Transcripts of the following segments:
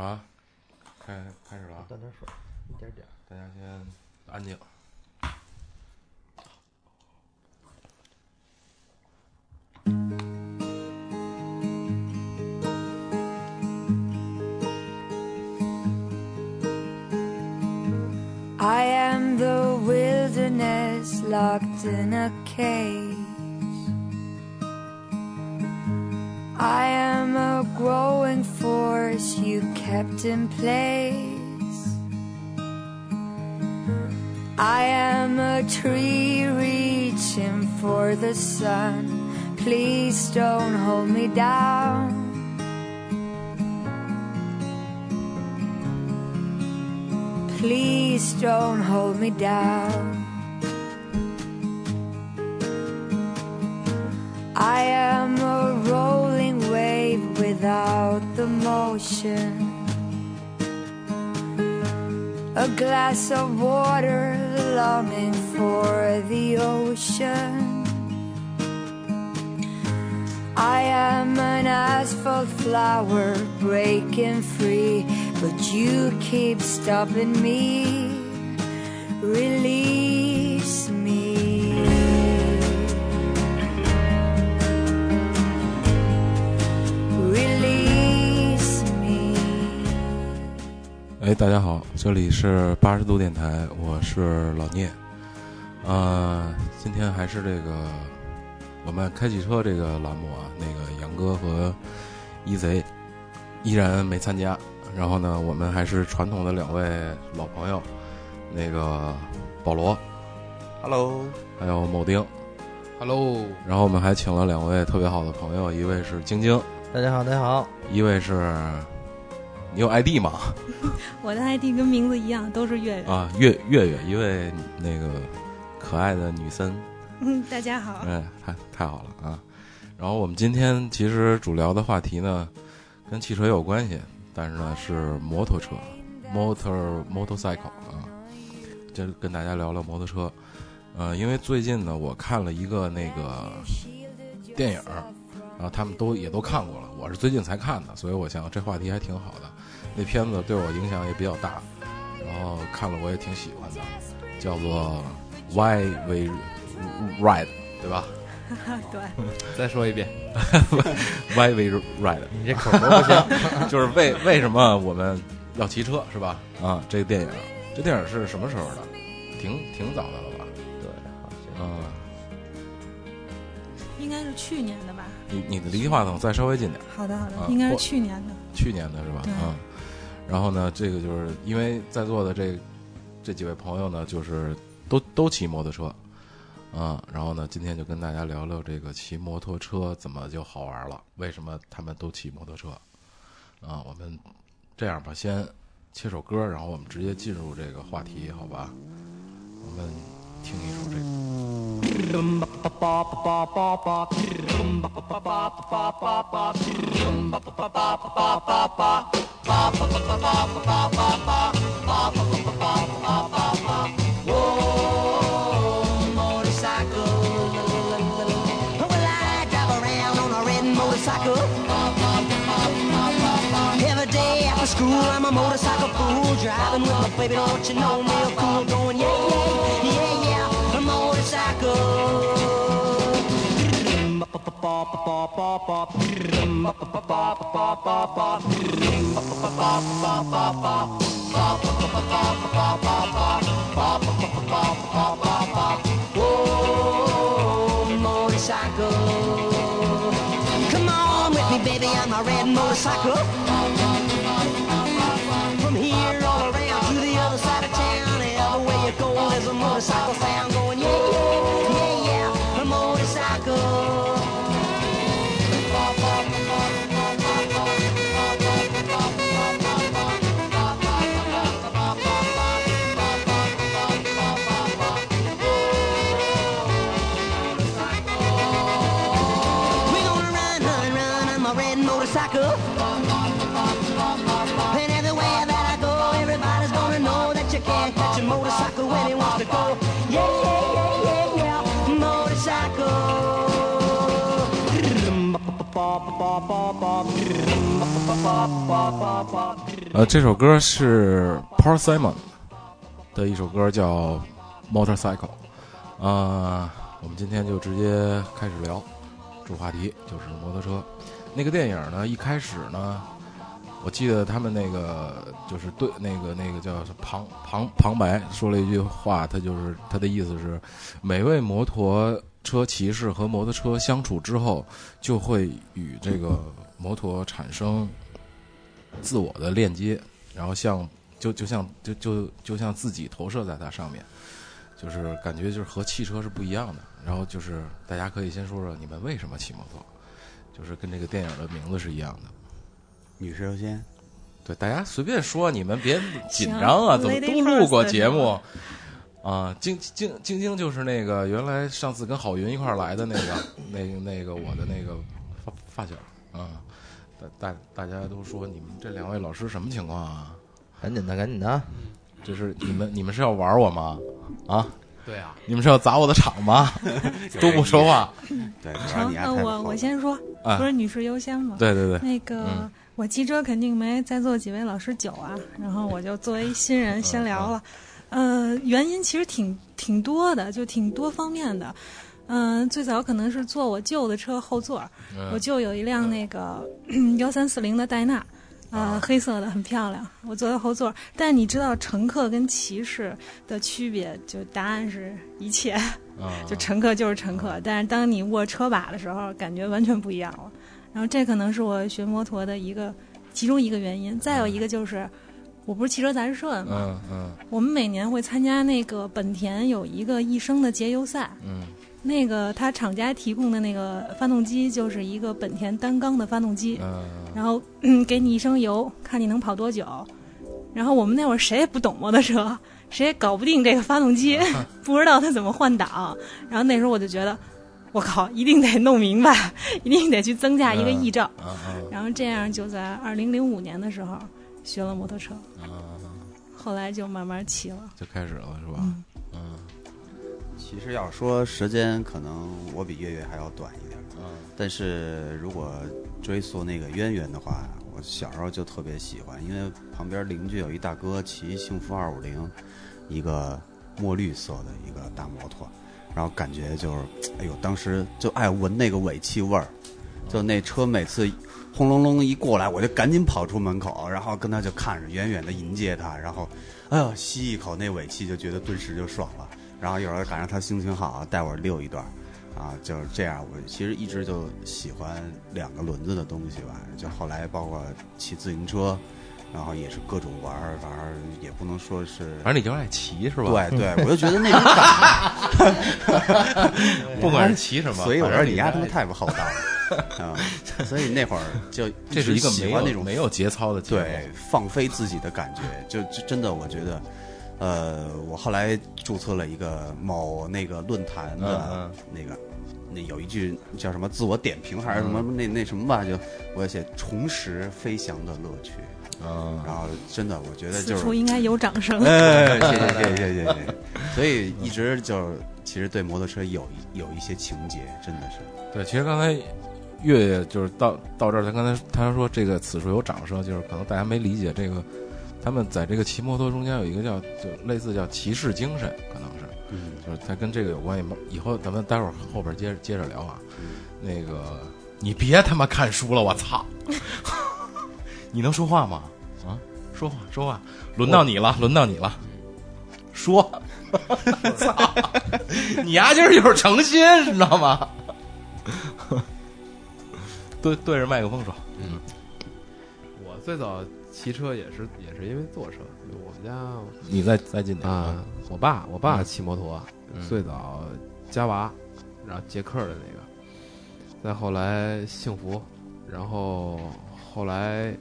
好了，开开始了啊！淡点水，一点点。大家先安静。 I am the wilderness locked in a cage. I am a growing force you kept in place. I am a tree reaching for the sun. Please don't hold me down. Please don't hold me down. I am a rolling wave without the motion. A glass of water longing for the ocean. I am an asphalt flower breaking free, but you keep stopping me. Release 哎，大家好，这里是八十度电台，我是老聂。呃，今天还是这个我们开汽车这个栏目啊，那个杨哥和一贼依然没参加。然后呢，我们还是传统的两位老朋友，那个保罗 Hello，还有某丁。Hello，然后我们还请了两位特别好的朋友，一位是晶晶，大家好，大家好。一位是你有 ID 吗？我的 ID 跟名字一样，都是月月。啊，月月月，一位那个可爱的女生，嗯，大家好。哎，太太好了啊！然后我们今天其实主聊的话题呢，跟汽车有关系，但是呢是摩托车，motor motorcycle 啊，就跟大家聊聊摩托车。呃，因为最近呢，我看了一个那个电影儿，然后他们都也都看过了，我是最近才看的，所以我想这话题还挺好的。那片子对我影响也比较大，然后看了我也挺喜欢的，叫做《Why We Ride》，对吧 对，再说一遍？Why We Ride，你这口头不行。就是为为什么我们要骑车，是吧？啊，这个电影，这电影是什么时候的？挺挺早的了吧？对，好像嗯，应该是去年的吧？你你的离话筒再稍微近点。好的，好的，啊应该是去年的。去年的是吧？对嗯。然后呢，这个就是因为在座的这这几位朋友呢，就是都都骑摩托车，啊、然后呢，今天就跟大家聊聊这个骑摩托车怎么就好玩了，为什么他们都骑摩托车？啊、我们这样吧，先切首歌，然后我们直接进入这个话题，好吧？我们听一首这个。Every day after school, I'm a motorcycle fool. Driving with my baby, don't you know, real cool. Going, yeah, yeah. Oh, motorcycle. Come on with me, baby, on my red motorcycle. From here all around to the other side of town, every way you go, there's a motorcycle sound 呃，这首歌是 Paul Simon 的一首歌，叫《Motorcycle》。呃，我们今天就直接开始聊，主话题就是摩托车。那个电影呢，一开始呢，我记得他们那个就是对那个那个叫旁旁旁白说了一句话，他就是他的意思是，每位摩托车骑士和摩托车相处之后，就会与这个摩托产生自我的链接，然后像就就像就就就像自己投射在它上面，就是感觉就是和汽车是不一样的。然后就是大家可以先说说你们为什么骑摩托，就是跟这个电影的名字是一样的。女士优先，对，大家随便说，你们别紧张啊，行怎么都录过节目啊？晶晶晶晶就是那个原来上次跟郝云一块儿来的那个，那个那个我的那个发发小啊。大大大家都说你们这两位老师什么情况啊？赶紧的，赶紧的，这是你们你们是要玩我吗？啊，对啊，你们是要砸我的场吗？都不说话。对，成，那我我先说，啊不是女士优先吗？对对对，那个、嗯我骑车肯定没在座几位老师久啊，然后我就作为新人先聊了。呃，原因其实挺挺多的，就挺多方面的。嗯、最早可能是坐我舅的车后座，我嗯舅有一辆那个 幺三四零的戴纳，呃，黑色的很漂亮，我坐在后座。但你知道乘客跟骑士的区别，就答案是一切。啊，就乘客就是乘客，但是当你握车把的时候，感觉完全不一样了。然后这可能是我学摩托的一个其中一个原因。再有一个就是，我不是汽车杂志社的嘛，嗯嗯我们每年会参加那个本田有一个一生的节油赛，嗯那个它厂家提供的那个发动机就是一个本田单缸的发动机，嗯然后、嗯、给你一升油，看你能跑多久。然后我们那会儿谁也不懂摩托车，谁也搞不定这个发动机，不知道它怎么换挡。然后那时候我就觉得，我靠，一定得弄明白，一定得去增加一个翼照。啊啊然后这样就在二零零五年的时候学了摩托车，啊，后来就慢慢骑了。就开始了是吧？其实要说时间，可能我比月月还要短一点。嗯但是如果追溯那个渊源的话，我小时候就特别喜欢，因为旁边邻居有一大哥骑幸福二五零，一个墨绿色的一个大摩托，然后感觉就是，哎呦，当时就爱闻那个尾气味儿，就那车每次轰隆隆一过来，我就赶紧跑出门口，然后跟他就看着远远的迎接他，然后，哎呦，吸一口那尾气，就觉得顿时就爽了。然后有时候赶上他心情好，带我溜一段。啊，就是这样。我其实一直就喜欢两个轮子的东西吧，就后来包括骑自行车，然后也是各种玩儿，反正也不能说是。反正你就爱骑是吧？对对，我就觉得那种感觉不管是骑什，么，所以我说你丫他妈太不厚道了啊！所以那会儿就这是一个直喜没欢那种有没有节操的节对放飞自己的感觉，就就真的我觉得，呃我后来注册了一个某那个论坛的那个那有一句叫什么自我点评还是什么那那什么吧就我写重拾飞翔的乐趣。嗯然后真的我觉得就是此处应该有掌声。谢谢谢 谢谢谢。所以一直就是其实对摩托车有一有一些情节真的是。对其实刚才月月就是到到这儿他刚才他说这个此处有掌声就是可能大家没理解这个他们在这个骑摩托中间有一个叫就类似叫骑士精神，可能是嗯就是他跟这个有关系吗？以后咱们待会儿后边接着接着聊啊。那个你别他妈看书了，我操！你能说话吗？啊，说话说话，轮到你了，轮到你了，说。操！你丫今儿就是诚心，你知道吗？对对着麦克风说，我最早骑车也是也是因为坐车，就我们家你在在近点啊，我爸我爸嗯骑摩托，嗯。最早加娃，然后捷克的那个，再后来幸福，然后后来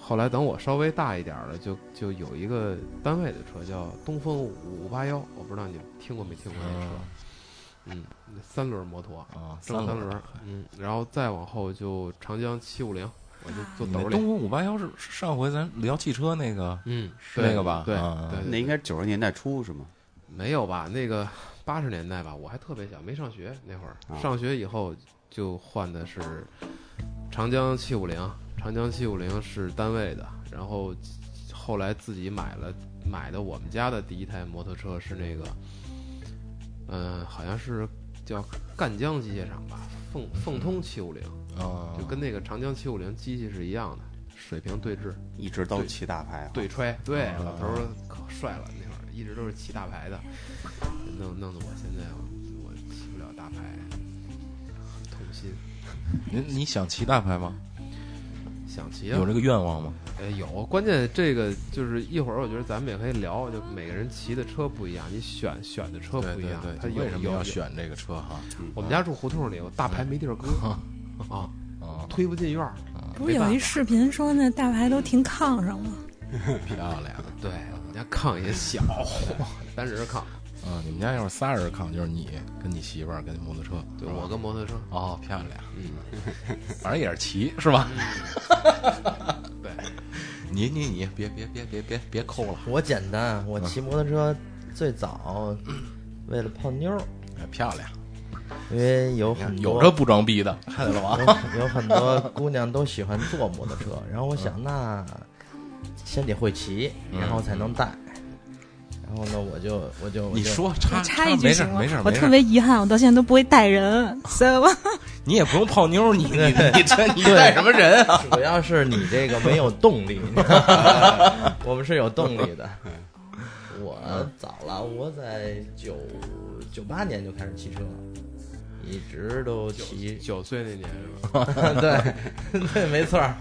后来等我稍微大一点儿了，就就有一个单位的车叫东风五八幺，我不知道你听过没听过那车，嗯，三轮摩托，啊，正三轮嗯，然后再往后就长江七五零，我就坐兜里，东风五八幺是是上回咱聊汽车那个嗯，是那个吧对啊对，那应该九十年代初是吗？没有吧？那个八十年代吧，我还特别小，没上学那会儿。啊上学以后就换的是长江七五零，长江七五零是单位的，然后后来自己买了买的我们家的第一台摩托车是那个，嗯、好像是叫赣江机械厂吧，凤凤通七五零，啊，就跟那个长江七五零机器是一样的，水平对峙。一直都骑大牌啊，对吹，对，啊。老头儿可帅了，那会儿一直都是骑大牌的，弄弄得我现在我我骑不了大牌，痛心。你你想骑大牌吗？想骑啊有，这个愿望吗？哎，有，关键这个就是一会儿，我觉得咱们也可以聊，就每个人骑的车不一样，你选选的车不一样，它对，有为什么有有要选这个车哈？我们家住胡同里，我大牌没地儿搁 啊，啊，推不进院儿。不是有一视频说那大牌都停炕上吗？漂亮。对，我们家炕也小，三人炕。啊，你们家要是仨人扛，就是你跟你媳妇儿跟摩托车，对，我跟摩托车，哦，漂亮，嗯，反正也是骑是吧？对，你你你别别别别别别抠了，我简单，我骑摩托车最早为了泡妞漂亮，因为有很多有这不装逼的，看见了吗？有有很多姑娘都喜欢坐摩托车，然后我想那先得会骑，然后才能带。然后呢，我就我就你说插插一句没事行吗没事？我特，别遗憾，我到现在都不会带人，知道吧？你也不用泡妞，你你你这你带什么人啊？主要是你这个没有动力，我们是有动力的。我早了，我在九九八年就开始骑车，一直都骑。九岁那年是吧？对对，没错儿。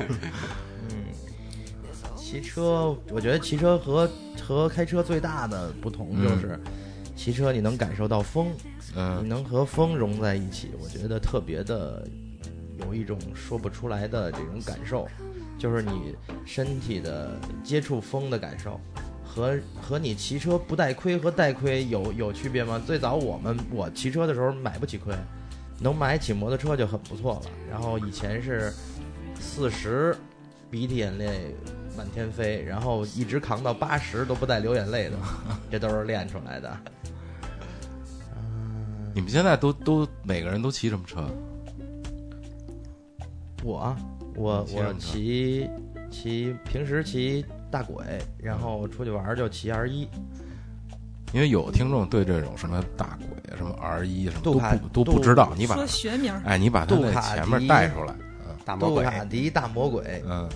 嗯，骑车，我觉得骑车和和开车最大的不同就是，骑车你能感受到风，你嗯能和风融在一起，我觉得特别的有一种说不出来的这种感受，就是你身体的接触风的感受。和和你骑车不带盔和带盔有有区别吗？最早我们我骑车的时候买不起盔，能买起摩托车就很不错了。然后以前是四十，鼻涕眼泪满天飞，然后一直扛到八十都不带流眼泪的，这都是练出来的。嗯，你们现在都都每个人都骑什么车？我我我骑骑骑平时骑大轨，然后出去玩就骑 R 一。因为有听众对这种什么大轨、什么 R 一什么都不都不知道，你把说学名，哎你把它那杜卡前面迪带出来，嗯大魔鬼，杜卡迪大魔鬼嗯，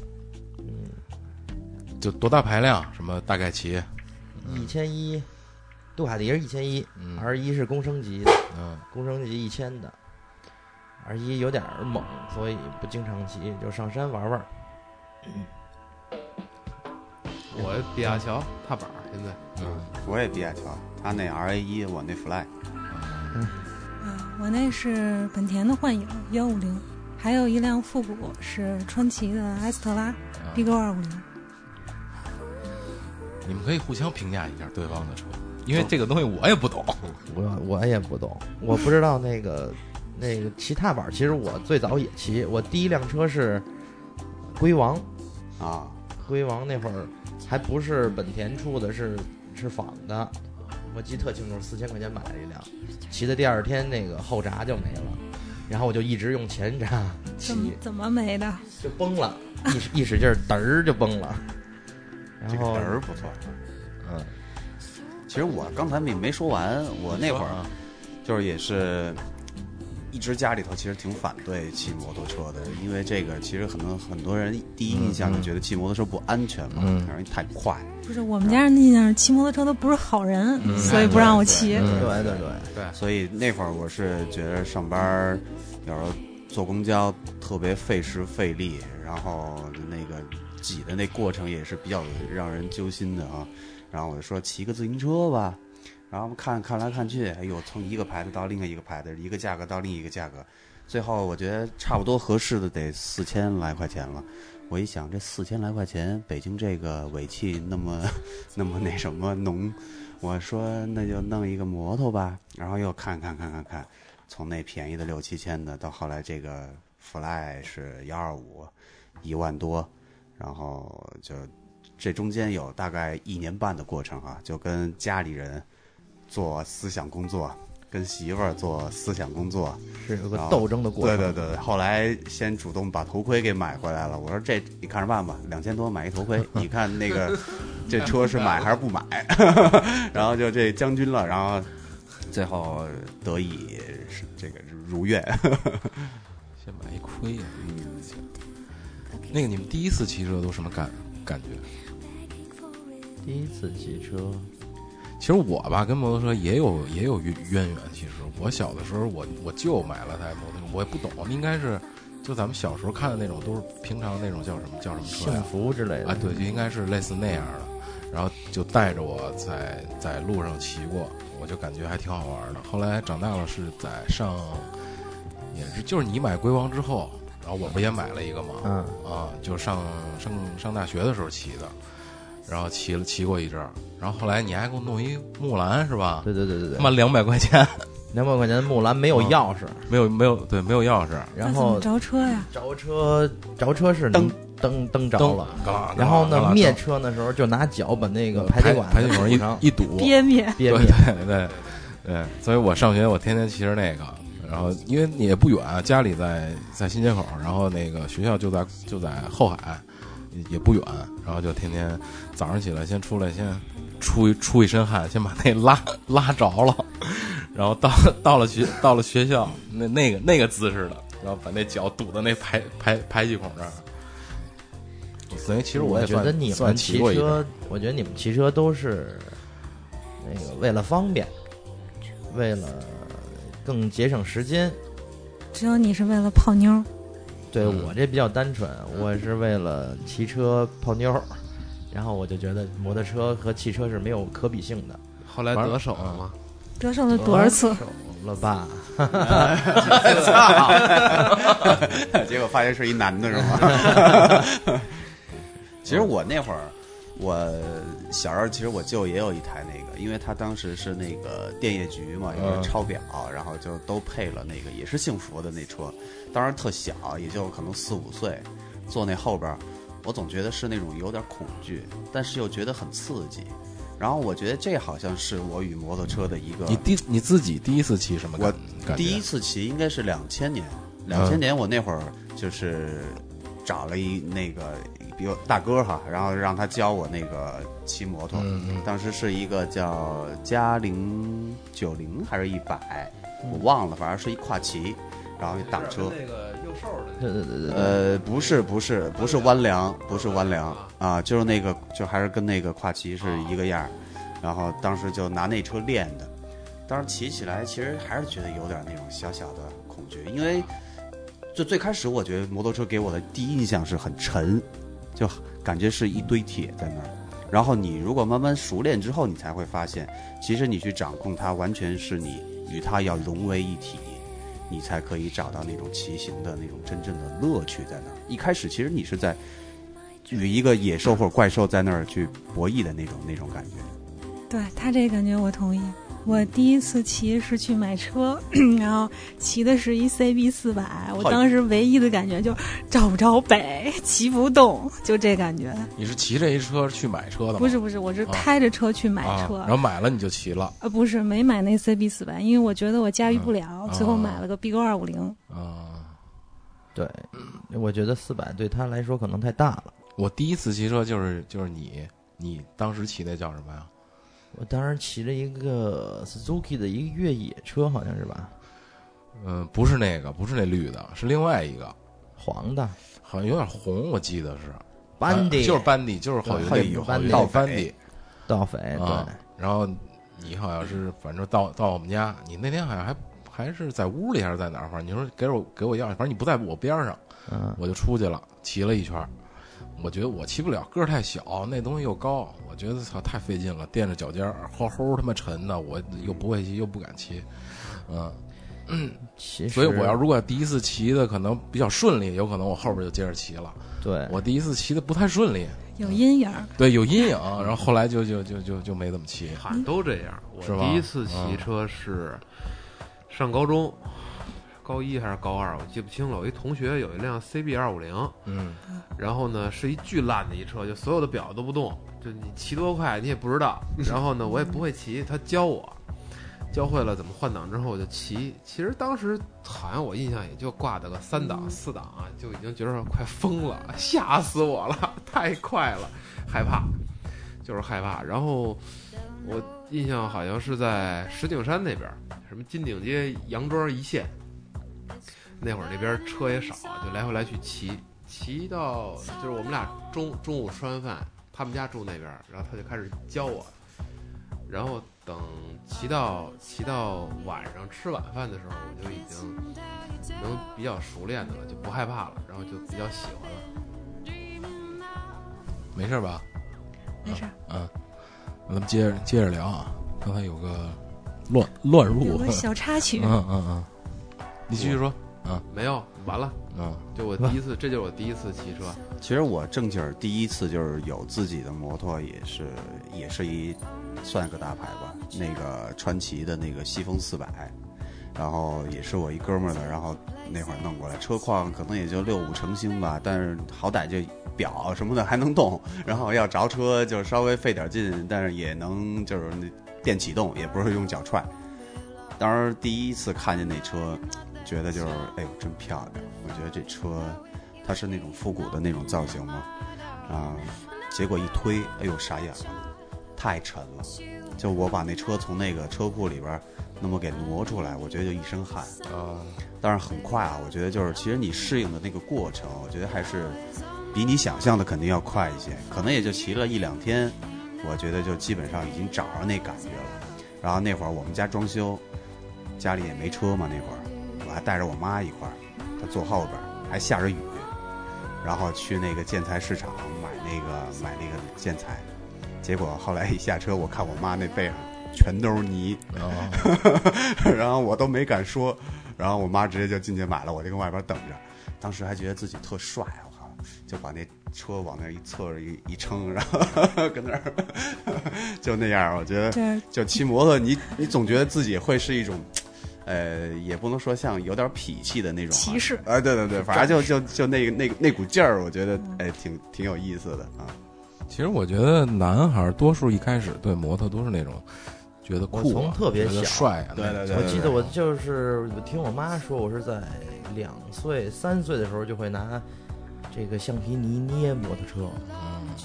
就多大排量？什么大概骑？一千一，杜卡迪是一千一嗯，R 一是公升级的，嗯公升级一千的，R 一有点儿猛，所以不经常骑，就上山玩玩。我比亚乔踏板儿现在嗯我也比亚乔，他那 R A 一，我那 Fly，嗯，我那是本田的幻影幺五零，还有一辆复古是川崎的埃斯特拉啊 B 勾二五零。你们可以互相评价一下对方的车，因为这个东西我也不懂。我我也不懂，我不知道那个 那个骑踏板，其实我最早也骑，我第一辆车是龟王，啊，龟王那会儿还不是本田出的，是是仿的，我记得特清楚，四千块钱买了一辆，骑的第二天那个后闸就没了，然后我就一直用前闸骑，怎么没的？就崩了，一使一使劲儿，嘚儿就崩了，然这个后嘚儿不错。嗯，其实我刚才没没说完，我那会儿啊，就是也是一直家里头其实挺反对骑摩托车的，因为这个其实很多很多人第一印象就觉得骑摩托车不安全嘛，嗯然后太快。不是我们家人的印象是骑摩托车都不是好人，嗯所以不让我骑。对对，对，所以那会儿我是觉得上班有时候坐公交特别费时费力，然后那个挤的那过程也是比较让人揪心的啊。然后我就说骑个自行车吧，然后看看来看去，哎呦，从一个牌子到另一个牌子，一个价格到另一个价格，最后我觉得差不多合适的得四千来块钱了。我一想，这四千来块钱，北京这个尾气那么那么那什么浓，我说那就弄一个摩托吧，然后又看看看看看，从那便宜的六七千的，到后来这个 Fly 是幺二五，一万多，然后就这中间有大概一年半的过程啊，就跟家里人做思想工作，跟媳妇儿做思想工作，是有个斗争的过程。对对对，后来先主动把头盔给买回来了。我说这你看着办吧，两千多买一头盔，你看那个 这车是买还是不买？然后就这将军了，然后最后得以是这个如愿。先买一盔呀、那个你们第一次骑车都什么感感觉？第一次骑车，其实我吧跟摩托车也有也有渊渊源。其实我小的时候，我我舅买了台摩托车，我也不懂，应该是就咱们小时候看的那种，都是平常那种叫什么叫什么车幸呀？福之类的啊，对，就应该是类似那样的。然后就带着我在在路上骑过，我就感觉还挺好玩的。后来长大了是在上，也是就是你买龟王之后，然后我不也买了一个吗？嗯，啊，就上上上大学的时候骑的，然后骑了骑过一阵儿，然后后来你还给我弄一木兰是吧？对对对对对，他妈两百块钱，两百块钱的木兰没有钥匙，没有没有对没有钥匙，然后着车呀？着车着车是灯灯灯着了，然后呢灭车车的时候就拿脚把那个排排气管排气管一一堵，憋灭，憋灭。对对对，所以我上学我天天骑着那个，然后因为也不远，家里在在新街口，然后那个学校就在就在后海，也不远，然后就天天早上起来先出来先出一出一身汗，先把那拉拉着了，然后到到了学到了学校那那个那个姿势的，然后把那脚堵到那排排排气孔这儿。所以其实我也算觉得你们骑车，我觉得你们骑车都是那个为了方便，为了更节省时间。只有你是为了泡妞儿，对嗯我这比较单纯，我是为了骑车泡妞儿，然后我就觉得摩托车和汽车是没有可比性的。后来得手了吗？得手了多少次？手了吧？结果发现是一男的，是吗？其实我那会儿，我小时候其实我舅也有一台那个，因为他当时是那个电业局嘛，有嗯个抄表，然后就都配了那个，也是幸福的那车，当时特小，也就可能四五岁，坐那后边，我总觉得是那种有点恐惧，但是又觉得很刺激。然后我觉得这好像是我与摩托车的一个你第你自己第一次骑什么感？我第一次骑应该是两千年，两千年我那会儿就是找了一那个比我大哥哈，然后让他教我那个骑摩托。当时是一个叫嘉陵九零还是一百，我忘了，反正是一跨骑，然后一挡车。那个右手的对对对。呃，不是不是不是弯梁，不是弯梁啊，就是那个就还是跟那个跨骑是一个样儿，然后当时就拿那车练的，当时骑起来其实还是觉得有点那种小小的恐惧，因为就最开始我觉得摩托车给我的第一印象是很沉，就感觉是一堆铁在那儿，然后你如果慢慢熟练之后，你才会发现，其实你去掌控它，完全是你与它要融为一体。你才可以找到那种骑行的那种真正的乐趣在那儿。一开始其实你是在与一个野兽或者怪兽在那儿去博弈的那种那种感觉。对他这个感觉我同意。我第一次骑是去买车，然后骑的是一 CB 四百，我当时唯一的感觉就是找不着北，骑不动，就这感觉。你是骑这一车去买车的吗？不是不是，我是开着车去买车，啊，然后买了你就骑了呃，不是没买那 CB 四百，因为我觉得我驾驭不了，嗯最后买了个 BQ 二五零。啊。对，我觉得四百对他来说可能太大了。我第一次骑车就是就是你，你当时骑那叫什么呀？我当时骑了一个 Suzuki 的一个越野车，好像是吧？嗯，不是那个，不是那绿的，是另外一个，黄的好像有点红，我记得是班迪，啊就是班迪，就是好像有班迪到盗匪班迪盗匪，啊对。。然后你好像是反正到到我们家，你那天好像还还是在屋里还是在哪儿？反正你说给我给我钥匙，反正你不在我边上，嗯，我就出去了，骑了一圈儿。我觉得我骑不了，个儿太小，那东西又高，我觉得操太费劲了，垫着脚尖儿，齁齁他妈沉的，我又不会骑，又不敢骑，嗯，其实所以我要如果第一次骑的可能比较顺利，有可能我后边就接着骑了。对我第一次骑的不太顺利，有阴影儿，对，有阴影，然后后来就就就就就没怎么骑。好像都这样。我是吧第一次骑车是上高中，高一还是高二，我记不清了。我一同学有一辆 CB 二五零，嗯，然后呢是一巨烂的一车，就所有的表都不动，就你骑多快你也不知道。然后呢我也不会骑，他教我。教会了怎么换挡之后，我就骑。其实当时好像我印象也就挂的个三档、四档啊，就已经觉得快疯了，吓死我了，太快了，害怕，就是害怕。然后我印象好像是在石景山那边，什么金顶街、杨庄一线，那会儿那边车也少，就来回来去骑，骑到就是我们俩中中午吃完饭，他们家住那边，然后他就开始教我，然后等骑到骑到晚上吃晚饭的时候，我就已经能比较熟练的了，就不害怕了，然后就比较喜欢了。没事吧？没事儿，嗯，那咱们接着接着聊啊。刚才有个乱乱入，有个 小插曲，嗯嗯嗯，你继续说。没有，完了，嗯，就我第一次，这就是我第一次骑车。其实我正经儿第一次就是有自己的摩托，也是也是一算个大牌吧，那个川崎的那个西风四百，然后也是我一哥们儿的，然后那会儿弄过来，车况可能也就六五成新吧，但是好歹就表什么的还能动，然后要着车就稍微费点劲，但是也能就是那电启动，也不是用脚踹。当时第一次看见那车，觉得就是哎呦真漂亮，我觉得这车它是那种复古的那种造型嘛，啊，结果一推，哎呦傻眼了，太沉了，就我把那车从那个车库里边那么给挪出来，我觉得就一身汗。啊，但是很快啊，我觉得就是其实你适应的那个过程，我觉得还是比你想象的肯定要快一些，可能也就骑了一两天，我觉得就基本上已经找着那感觉了。然后那会儿我们家装修，家里也没车嘛，那会儿我还带着我妈一块儿，她坐后边儿，还下着雨，然后去那个建材市场买那个买那个建材，结果后来一下车，我看我妈那背上全都是泥，啊，然后我都没敢说，然后我妈直接就进去买了，我就跟外边等着。当时还觉得自己特帅，我靠，就把那车往那儿一侧着一一撑，然后 跟那儿 就那样。我觉得就骑摩托，你你总觉得自己会是一种，呃，也不能说像有点痞气的那种啊。骑士哎，对对对，反正就就就那个那个那股劲儿，我觉得哎挺挺有意思的啊。其实我觉得男孩儿多数一开始对模特都是那种觉得酷、啊，我从特别小帅啊，对对对我记得我就是听我妈说，我是在两岁、三岁的时候就会拿这个橡皮泥捏摩托车，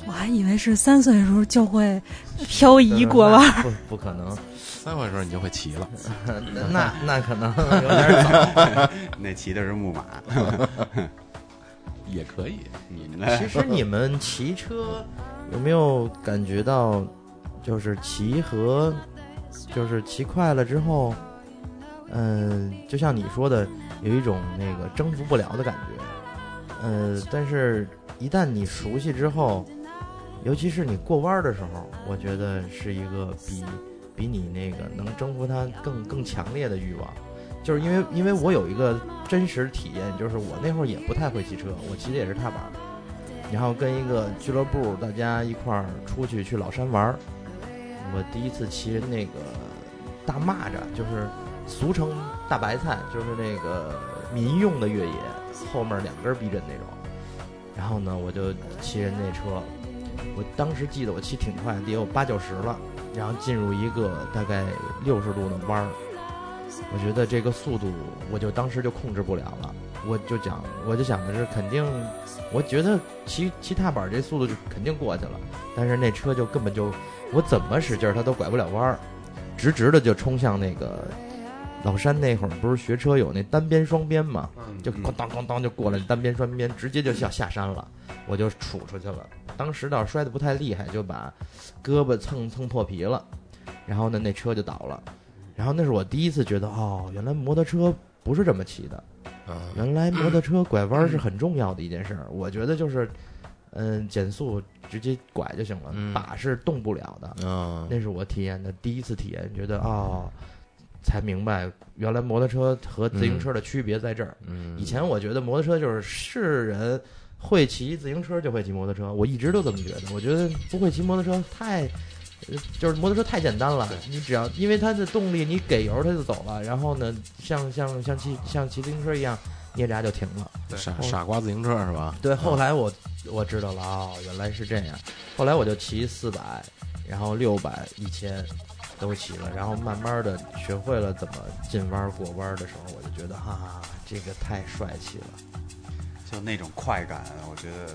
我还以为是三岁的时候就会漂移过弯儿，不不可能，三回时候你就会骑了。那那那可能有点早。那骑的是木马，也可以，你们？其实你们骑车有没有感觉到，就是骑和就是骑快了之后，嗯、就像你说的，有一种那个征服不了的感觉，呃，但是一旦你熟悉之后，尤其是你过弯的时候，我觉得是一个比比你那个能征服它更更强烈的欲望。就是因为因为我有一个真实体验，就是我那会儿也不太会骑车，我骑的也是踏板，然后跟一个俱乐部大家一块儿出去去老山玩儿。我第一次骑那个大蚂蚱，就是俗称大白菜，就是那个民用的越野，后面两根避震那种。然后呢，我就骑人那车，我当时记得我骑挺快，得有八九十了，然后进入一个大概六十度的弯儿。我觉得这个速度，我就当时就控制不了了。我就讲，我就想的是，肯定，我觉得骑骑踏板这速度就肯定过去了，但是那车就根本就，我怎么使劲儿它都拐不了弯儿，直直的就冲向那个老山那会儿不是学车有那单边双边嘛，嗯就咣当咣当就过来单边双边，直接就下下山了，我就杵出去了。当时倒是摔得不太厉害，就把胳膊蹭蹭破皮了，然后呢那车就倒了。然后那是我第一次觉得，哦，原来摩托车不是这么骑的，啊，原来摩托车拐弯是很重要的一件事儿。我觉得就是，嗯，减速直接拐就行了，嗯把是动不了的。啊，那是我体验的第一次体验，觉得哦，才明白原来摩托车和自行车的区别在这儿。嗯，以前我觉得摩托车就是是人会骑自行车就会骑摩托车，我一直都这么觉得。我觉得不会骑摩托车太，呃就是摩托车太简单了，你只要因为它的动力，你给油它就走了，然后呢，像像像骑像骑自行车一样捏闸就停了。傻傻瓜自行车是吧？对，后来我我知道了，哦，原来是这样。后来我就骑四百，然后六百、一千，都齐了，然后慢慢的学会了怎么进弯儿过弯儿的时候，我就觉得哈、这个太帅气了。就那种快感，我觉得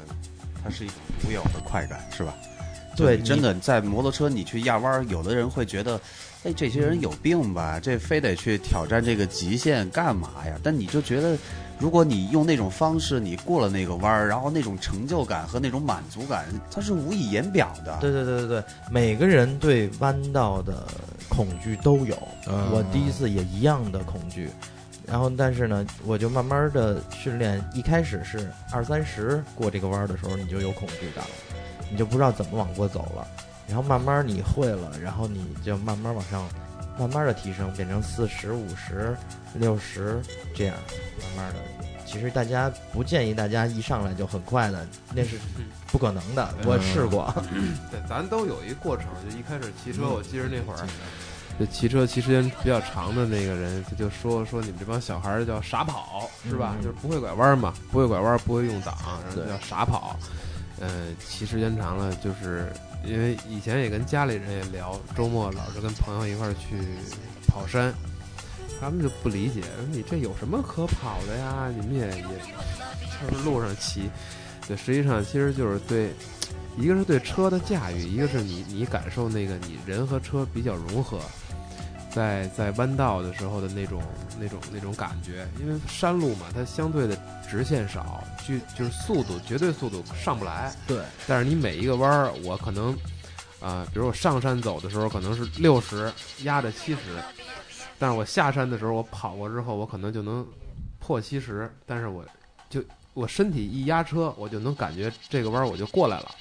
它是一种独有的快感，是吧？对真的在摩托车你去压弯儿，有的人会觉得，哎，这些人有病吧？这非得去挑战这个极限干嘛呀？但你就觉得，如果你用那种方式，你过了那个弯儿，然后那种成就感和那种满足感，它是无以言表的。对对对对对，每个人对弯道的恐惧都有，嗯我第一次也一样的恐惧。然后，但是呢，我就慢慢的训练，一开始是二三十过这个弯儿的时候，你就有恐惧感了，你就不知道怎么往过走了。然后慢慢你会了，然后你就慢慢往上，慢慢的提升，变成四十五十、六十这样，慢慢的。其实大家不建议大家一上来就很快的，那是不可能的。我试过，对，咱都有一过程。就一开始骑车，嗯我记着那会儿，就骑车骑时间比较长的那个人，他就说说你们这帮小孩儿叫傻跑，是吧？嗯就是不会拐弯嘛，不会拐弯，不会用挡，然后对叫傻跑。呃，骑时间长了，就是因为以前也跟家里人也聊，周末老是跟朋友一块儿去跑山，他们就不理解，说你这有什么可跑的呀？你们也也就是路上骑，对，实际上其实就是对，一个是对车的驾驭，一个是你你感受那个你人和车比较融合，在在弯道的时候的那种那种那种感觉，因为山路嘛，它相对的直线少，就就是速度绝对速度上不来，对，但是你每一个弯儿，我可能啊、比如我上山走的时候可能是六十压着七十，但是我下山的时候我跑过之后，我可能就能破七十，但是我就我身体一压车，我就能感觉这个弯儿我就过来了。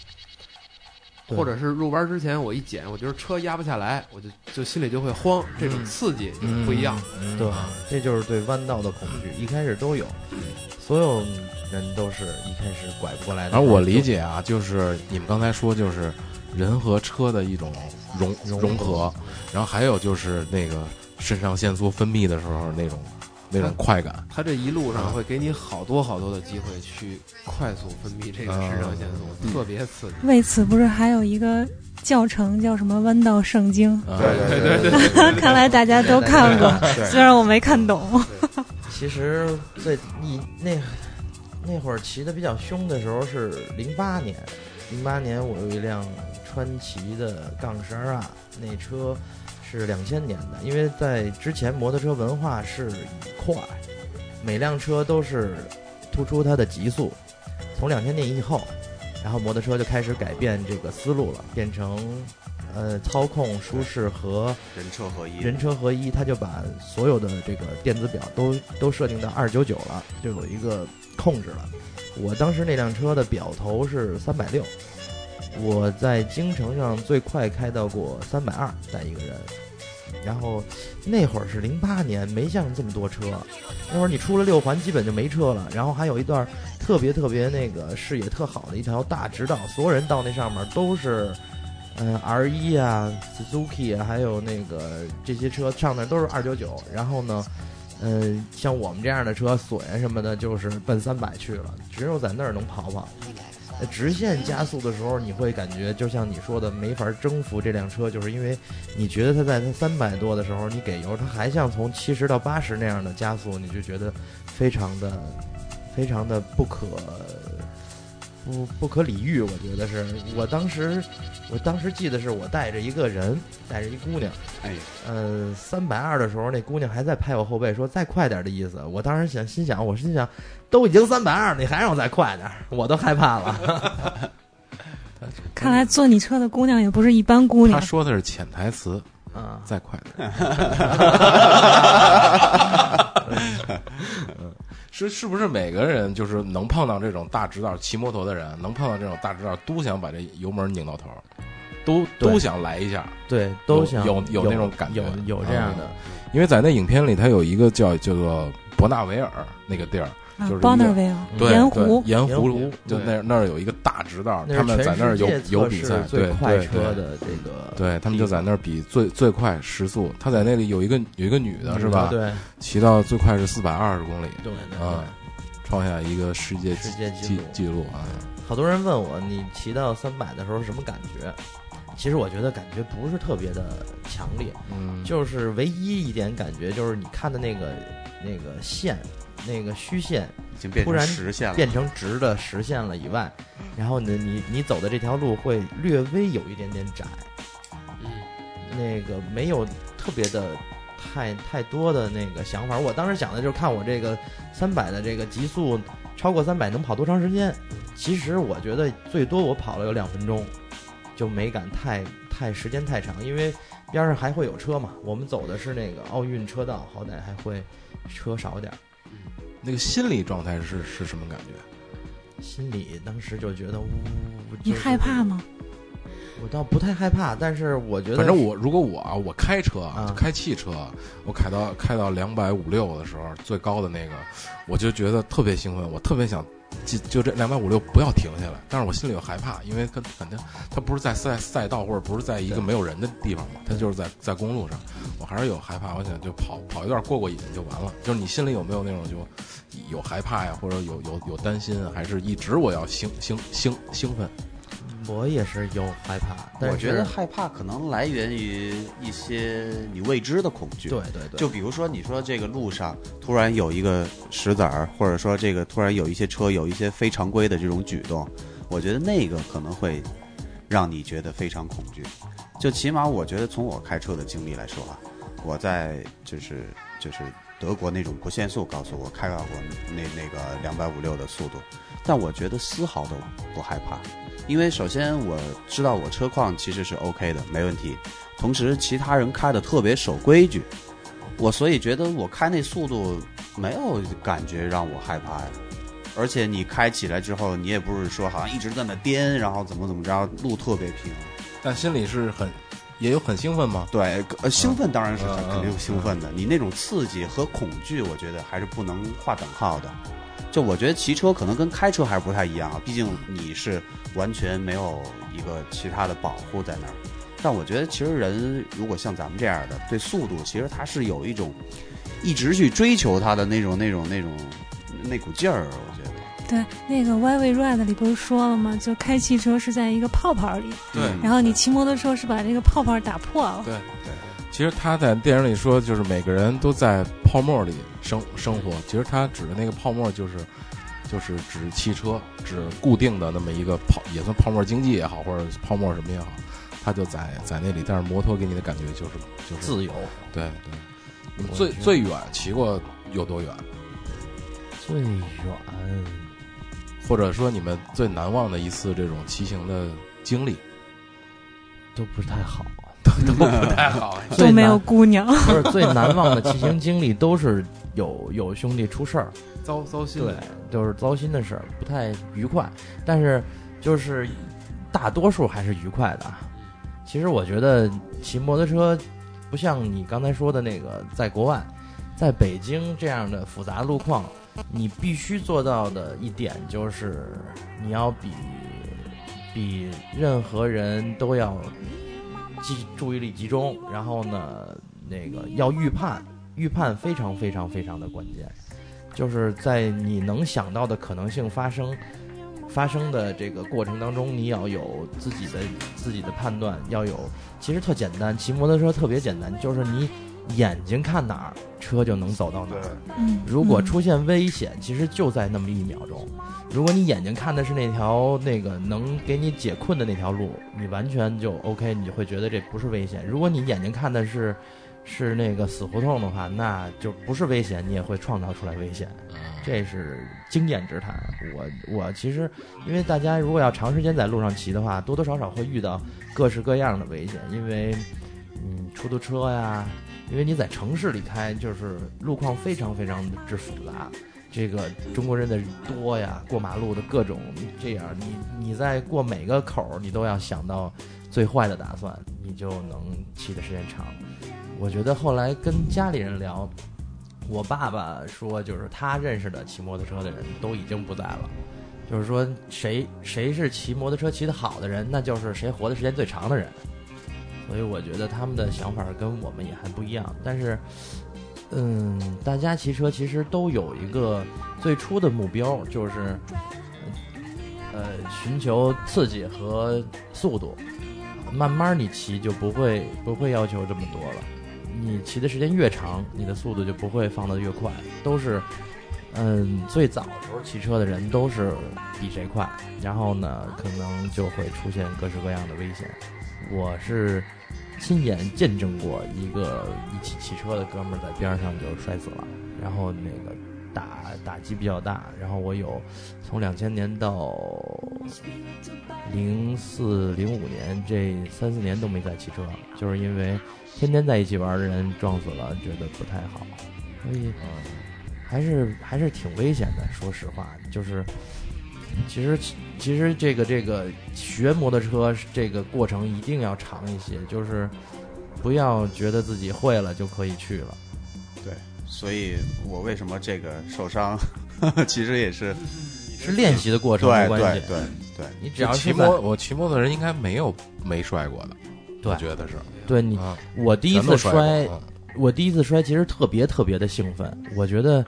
或者是入弯之前我一减，我觉得车压不下来，我就就心里就会慌，这种刺激就不一样。对，这就是对弯道的恐惧，一开始都有，所有人都是一开始拐不过来的。而我理解啊，就是你们刚才说，就是人和车的一种融融融合，然后还有就是那个肾上腺素分泌的时候那种那种快感。它这一路上会给你好多好多的机会去快速分泌这个肾上腺素，特别刺激。为此不是还有一个教程叫什么《弯道圣经啊对对对对对》？看来大家都看过，虽然我没看懂。其实最你那那会儿骑的比较凶的时候是零八年，零八年我有一辆川崎的杠十二 R，那车是两千年的，因为在之前摩托车文化是以快，每辆车都是突出它的极速，从两千年以后，然后摩托车就开始改变这个思路了，变成呃操控舒适和人车合一，人车合一，它就把所有的这个电子表都都设定到二九九了，就有一个控制了。我当时那辆车的表头是三百六，我在京城上最快开到过三百二带一个人。然后那会儿是零八年，没像这么多车，那会儿你出了六环基本就没车了。然后还有一段特别特别那个视野特好的一条大直道，所有人到那上面都是嗯，R 一啊，Suzuki 啊，还有那个这些车上面都是二九九，然后呢，嗯、像我们这样的车锁呀什么的，就是奔三百去了，只有在那儿能跑跑。直线加速的时候，你会感觉就像你说的，没法征服这辆车，就是因为你觉得它在它三百多的时候，你给油，它还像从七十到八十那样的加速，你就觉得非常的、非常的不可不不可理喻。我觉得是我当时，我当时记得是我带着一个人，带着一姑娘，哎，呃，三百二的时候，那姑娘还在拍我后背，说再快点的意思。我当时想，心想，我心想，都已经三百二，你还让我再快点，我都害怕了。看来坐你车的姑娘也不是一般姑娘。他说的是潜台词，啊，再快点。是是不是每个人就是能碰到这种大直道骑摩托的人，能碰到这种大直道，都想把这油门拧到头，都都想来一下。对，都想有有那种感觉有有这样的，因为在那影片里，它有一个叫叫做伯纳维尔那个地儿，啊就是 Bonneville 对盐湖盐盐湖就那那儿有一个大直道，他们在那儿有有比赛，最对快车的这个，对他们就在那儿比最最快时速。他在那里有一个有一个女的是吧？对骑到最快是四百二十公里，对对啊，创下一个世界世界纪纪录记录啊！好多人问我，你骑到三百的时候是什么感觉？其实我觉得感觉不是特别的强烈，嗯，就是唯一一点感觉就是你看的那个那个线，那个虚线已经变成突然实线了。变成直的实线了以外，然后呢，你你走的这条路会略微有一点点窄，嗯，那个没有特别的太太多的那个想法。我当时想的就是看我这个三百的这个极速超过三百能跑多长时间。其实我觉得最多我跑了有两分钟，就没敢太太时间太长，因为边上还会有车嘛。我们走的是那个奥运车道，好歹还会车少点儿。那个心理状态是是什么感觉？心里当时就觉得呜，你害怕？吗？我倒不太害怕，但是我觉得，反正我如果我啊，我开车啊就开汽车，我开到开到两百五六的时候，最高的那个，我就觉得特别兴奋，我特别想就就这两百五六不要停下来，但是我心里又害怕，因为它肯定它不是在赛赛道或者不是在一个没有人的地方嘛，它就是在在公路上，我还是有害怕，我想就跑跑一段过过瘾就完了。就是你心里有没有那种就有害怕呀，或者有有有担心，啊还是一直我要兴兴兴兴奋？我也是有害怕，但是我觉得害怕可能来源于一些你未知的恐惧。对对对，就比如说，你说这个路上突然有一个石子儿，或者说这个突然有一些车有一些非常规的这种举动，我觉得那个可能会让你觉得非常恐惧。就起码我觉得从我开车的经历来说啊，我在就是就是德国那种不限速高速，我开到过那那个两百五六的速度，但我觉得丝毫都不害怕，因为首先我知道我车况其实是 OK 的，没问题。同时，其他人开的特别守规矩，我所以觉得我开那速度没有感觉让我害怕呀。而且你开起来之后，你也不是说好像一直在那颠，然后怎么怎么着，路特别平。但心里是很也有很兴奋吗？对，呃，兴奋当然是肯定兴奋的。你那种刺激和恐惧，我觉得还是不能划等号的。就我觉得骑车可能跟开车还是不太一样啊，毕竟你是完全没有一个其他的保护在那儿。但我觉得其实人如果像咱们这样的，对速度其实他是有一种一直去追求他的那种那种那种那股劲儿，我觉得。对，那个《Why We Ride》里不是说了吗？就开汽车是在一个泡泡里，对嗯然后你骑摩托车是把这个泡泡打破了。对对其实他在电影里说，就是每个人都在泡沫里生生活。其实他指的那个泡沫，就是就是指汽车，指固定的那么一个泡，也算泡沫经济也好，或者泡沫什么也好，他就在在那里。但是摩托给你的感觉就是就是自由对对。最最远骑过有多远？最远或者说你们最难忘的一次这种骑行的经历？都不是太好。都不太好。最都没有姑娘，不是最难忘的骑行经历，都是有有兄弟出事儿，糟糟心对，都是糟心的事儿，不太愉快。但是就是大多数还是愉快的。其实我觉得骑摩托车不像你刚才说的那个，在国外，在北京这样的复杂路况，你必须做到的一点就是你要比比任何人都要集注意力集中，然后呢，那个要预判，预判非常非常非常的关键，就是在你能想到的可能性发生发生的这个过程当中，你要有自己的自己的判断，要有其实特简单，骑摩托车特别简单，就是你眼睛看哪儿，车就能走到哪儿。嗯，如果嗯出现危险，其实就在那么一秒钟。如果你眼睛看的是那条那个能给你解困的那条路，你完全就 OK，你就会觉得这不是危险。如果你眼睛看的是是那个死胡同的话，那就不是危险，你也会创造出来危险。这是经验之谈。我我其实，因为大家如果要长时间在路上骑的话，多多少少会遇到各式各样的危险，因为嗯，出租车呀，因为你在城市里开，就是路况非常非常之复杂。这个中国人的多呀，过马路的各种这样，你你在过每个口，你都要想到最坏的打算，你就能骑的时间长。我觉得后来跟家里人聊，我爸爸说，就是他认识的骑摩托车的人都已经不在了，就是说谁谁是骑摩托车骑得好的人，那就是谁活的时间最长的人。所以我觉得他们的想法跟我们也还不一样，但是，嗯，大家骑车其实都有一个最初的目标，就是呃寻求刺激和速度。慢慢你骑就不会不会要求这么多了。你骑的时间越长，你的速度就不会放得越快，都是。嗯，最早时候骑车的人都是比谁快，然后呢，可能就会出现各式各样的危险。我是亲眼见证过一个一起骑车的哥们儿在边上就摔死了，然后那个打打击比较大。然后我有从两千年到零四零五年这三四年都没再骑车，就是因为天天在一起玩的人撞死了，觉得不太好，所以。还是还是挺危险的，说实话，就是其实其实这个这个学摩托车这个过程一定要长一些，就是不要觉得自己会了就可以去了。对，所以我为什么这个受伤，其实也是是练习的过程对的关系。对对对，你只要骑摩我骑摩托的人应该没有没摔过的，对我觉得是。对你，啊，我第一次摔我第一次摔其实特别特别的兴奋，我觉得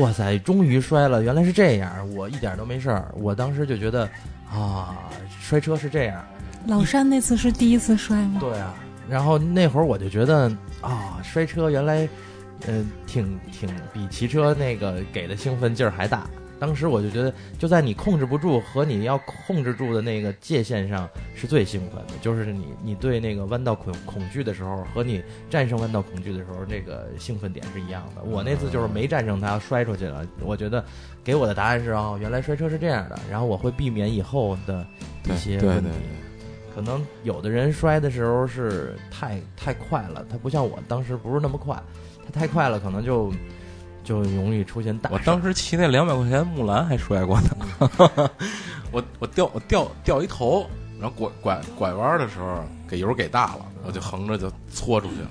哇塞，终于摔了，原来是这样，我一点都没事儿。我当时就觉得啊，摔车是这样，老山那次是第一次摔吗？对啊。然后那会儿我就觉得啊，摔车原来呃、挺挺比骑车那个给的兴奋劲儿还大。当时我就觉得，就在你控制不住和你要控制住的那个界限上是最兴奋的，就是你你对那个弯道恐恐惧的时候和你战胜弯道恐惧的时候，那个兴奋点是一样的。我那次就是没战胜它，摔出去了。我觉得给我的答案是哦，原来摔车是这样的，然后我会避免以后的一些问题。可能有的人摔的时候是太太快了，他不像我当时不是那么快，他太快了，可能就就容易出现大。我当时骑那两百块钱木兰还摔过呢，我我掉我掉掉一头，然后拐拐拐弯的时候给油给大了，我就横着就搓出去了，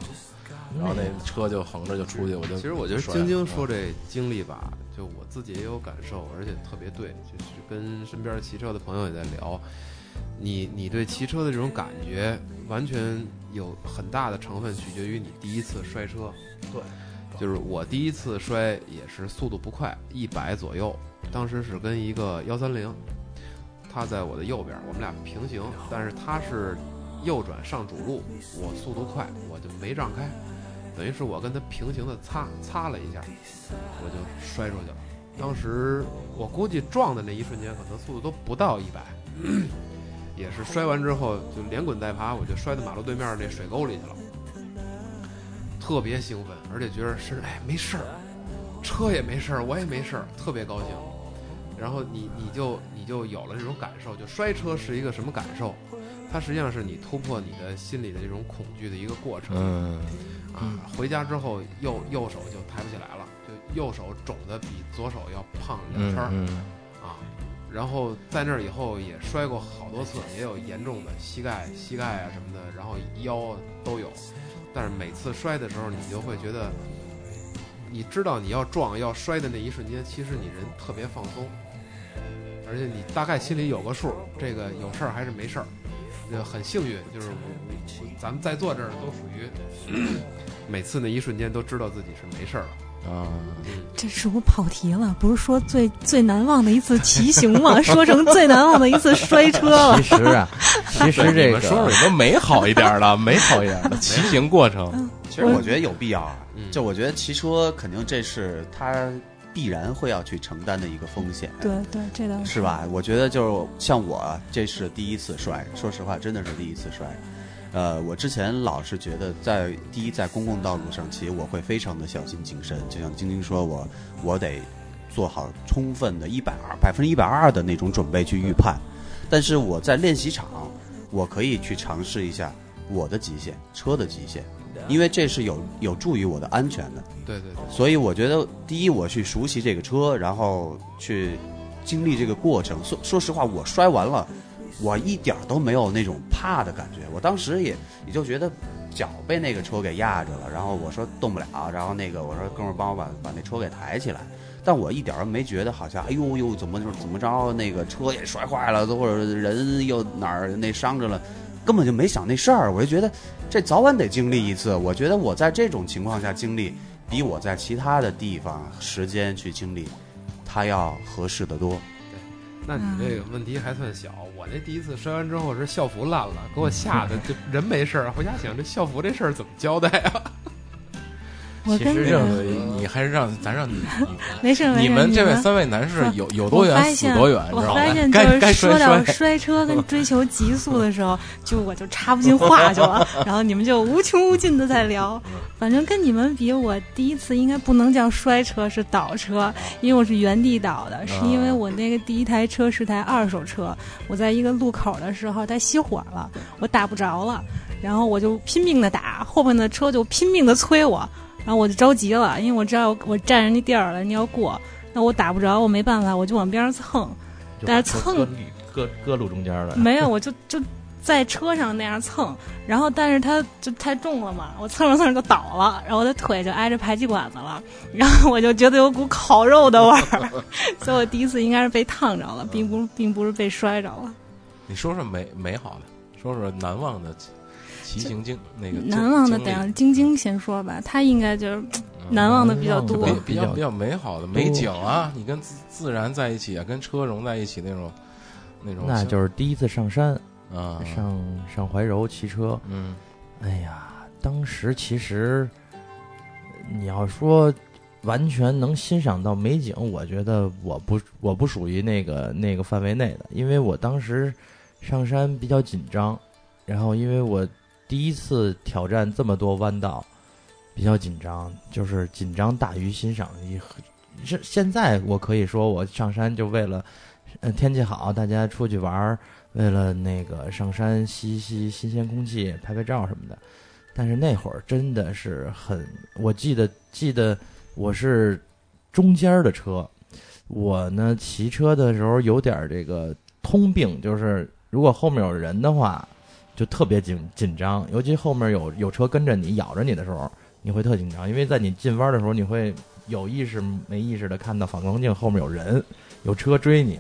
然后那车就横着就出去，我就其实我觉得摔晶晶说这经历吧，就我自己也有感受，而且特别对，就是跟身边骑车的朋友也在聊，你你对骑车的这种感觉，完全有很大的成分取决于你第一次摔车。对，就是我第一次摔也是速度不快，一百左右，当时是跟一个幺三零，他在我的右边，我们俩平行，但是他是右转上主路，我速度快，我就没让开，等于是我跟他平行的擦擦了一下，我就摔出去了。当时我估计撞的那一瞬间，可能速度都不到一百，也是摔完之后就连滚带爬，我就摔到马路对面那水沟里去了，特别兴奋，而且觉得是哎没事儿，车也没事儿，我也没事儿，特别高兴。然后你你就你就有了这种感受，就摔车是一个什么感受？它实际上是你突破你的心里的这种恐惧的一个过程。嗯，啊，回家之后右右手就抬不起来了，就右手肿的比左手要胖两圈儿、嗯啊。然后在那儿以后也摔过好多次，也有严重的膝盖、膝盖啊什么的，然后腰都有。但是每次摔的时候，你就会觉得，你知道你要撞要摔的那一瞬间，其实你人特别放松，而且你大概心里有个数，这个有事儿还是没事儿。就很幸运，就是我咱们在座这儿都属于 每次那一瞬间都知道自己是没事儿了。啊，这是我跑题了？不是说最最难忘的一次骑行吗？说成最难忘的一次摔车了其。实啊，其实这个说说个有没有美好一点的、美好一点的骑行过程？其实我觉得有必要啊。嗯就我觉得骑车肯定这是他必然会要去承担的一个风险。对对，这倒是吧？我觉得就是像我，这是第一次摔，说实话，真的是第一次摔。呃，我之前老是觉得在第一在公共道路上骑，我会非常的小心谨慎，就像晶晶说我我得做好充分的一百二百分之一百二的那种准备去预判。但是我在练习场，我可以去尝试一下我的极限，车的极限，因为这是有有助于我的安全的。对对对，所以我觉得，第一，我去熟悉这个车，然后去经历这个过程。说说实话，我摔完了，我一点都没有那种怕的感觉。我当时也也就觉得脚被那个车给压着了，然后我说动不了，然后那个我说哥们儿帮我把把那车给抬起来。但我一点儿没觉得好像，哎呦呦，怎么就怎么着，那个车也摔坏了，或者人又哪儿那伤着了，根本就没想那事儿。我就觉得这早晚得经历一次。我觉得我在这种情况下经历，比我在其他的地方时间去经历，它要合适的多。那你这个问题还算小。我那第一次摔完之后是校服烂了，给我吓得 就人没事儿，回家想这校服这事儿怎么交代啊？我跟你还是让咱让你 没事没事，你们这位三位男士有有多远死现多远，我发现？就是说到摔摔 车跟追求极速的时候，就我就插不进话 去了，然后你们就无穷无尽的在聊。反正跟你们比，我第一次应该不能叫摔车，是倒车，因为我是原地倒的，是因为我那个第一台车是台二手车，我在一个路口的时候它熄火了，我打不着了，然后我就拼命的打，后面的车就拼命的催我。然后我就着急了，因为我知道我占人家地儿了，你要过，那我打不着，我没办法，我就往边上蹭。但是蹭搁搁搁路中间了，没有，我就就在车上那样蹭，然后但是它就太重了嘛，我蹭着蹭着就倒了，然后我的腿就挨着排气管子了，然后我就觉得有股烤肉的味儿，所以我第一次应该是被烫着了，并不并不是被摔着了。你说说美美好的，说说难忘的骑骑行经那个难忘的得让晶晶先说吧，她应该就是难忘的比较多。比较比较美好的美景啊，你跟自自然在一起啊，跟车融在一起那种那种，那就是第一次上山，啊，上上怀柔骑车，嗯。哎呀，当时其实你要说完全能欣赏到美景，我觉得我不我不属于那个那个范围内的，因为我当时上山比较紧张，然后因为我第一次挑战这么多弯道，比较紧张，就是紧张大于欣赏。一是现在我可以说我上山就为了，呃天气好，大家出去玩儿，为了那个上山吸吸新鲜空气、拍拍照什么的。但是那会儿真的是很，我记得记得我是中间的车，我呢骑车的时候有点这个通病，就是如果后面有人的话，就特别紧紧张，尤其后面有有车跟着你咬着你的时候，你会特紧张，因为在你进弯的时候，你会有意识没意识的看到反光镜后面有人，有车追你，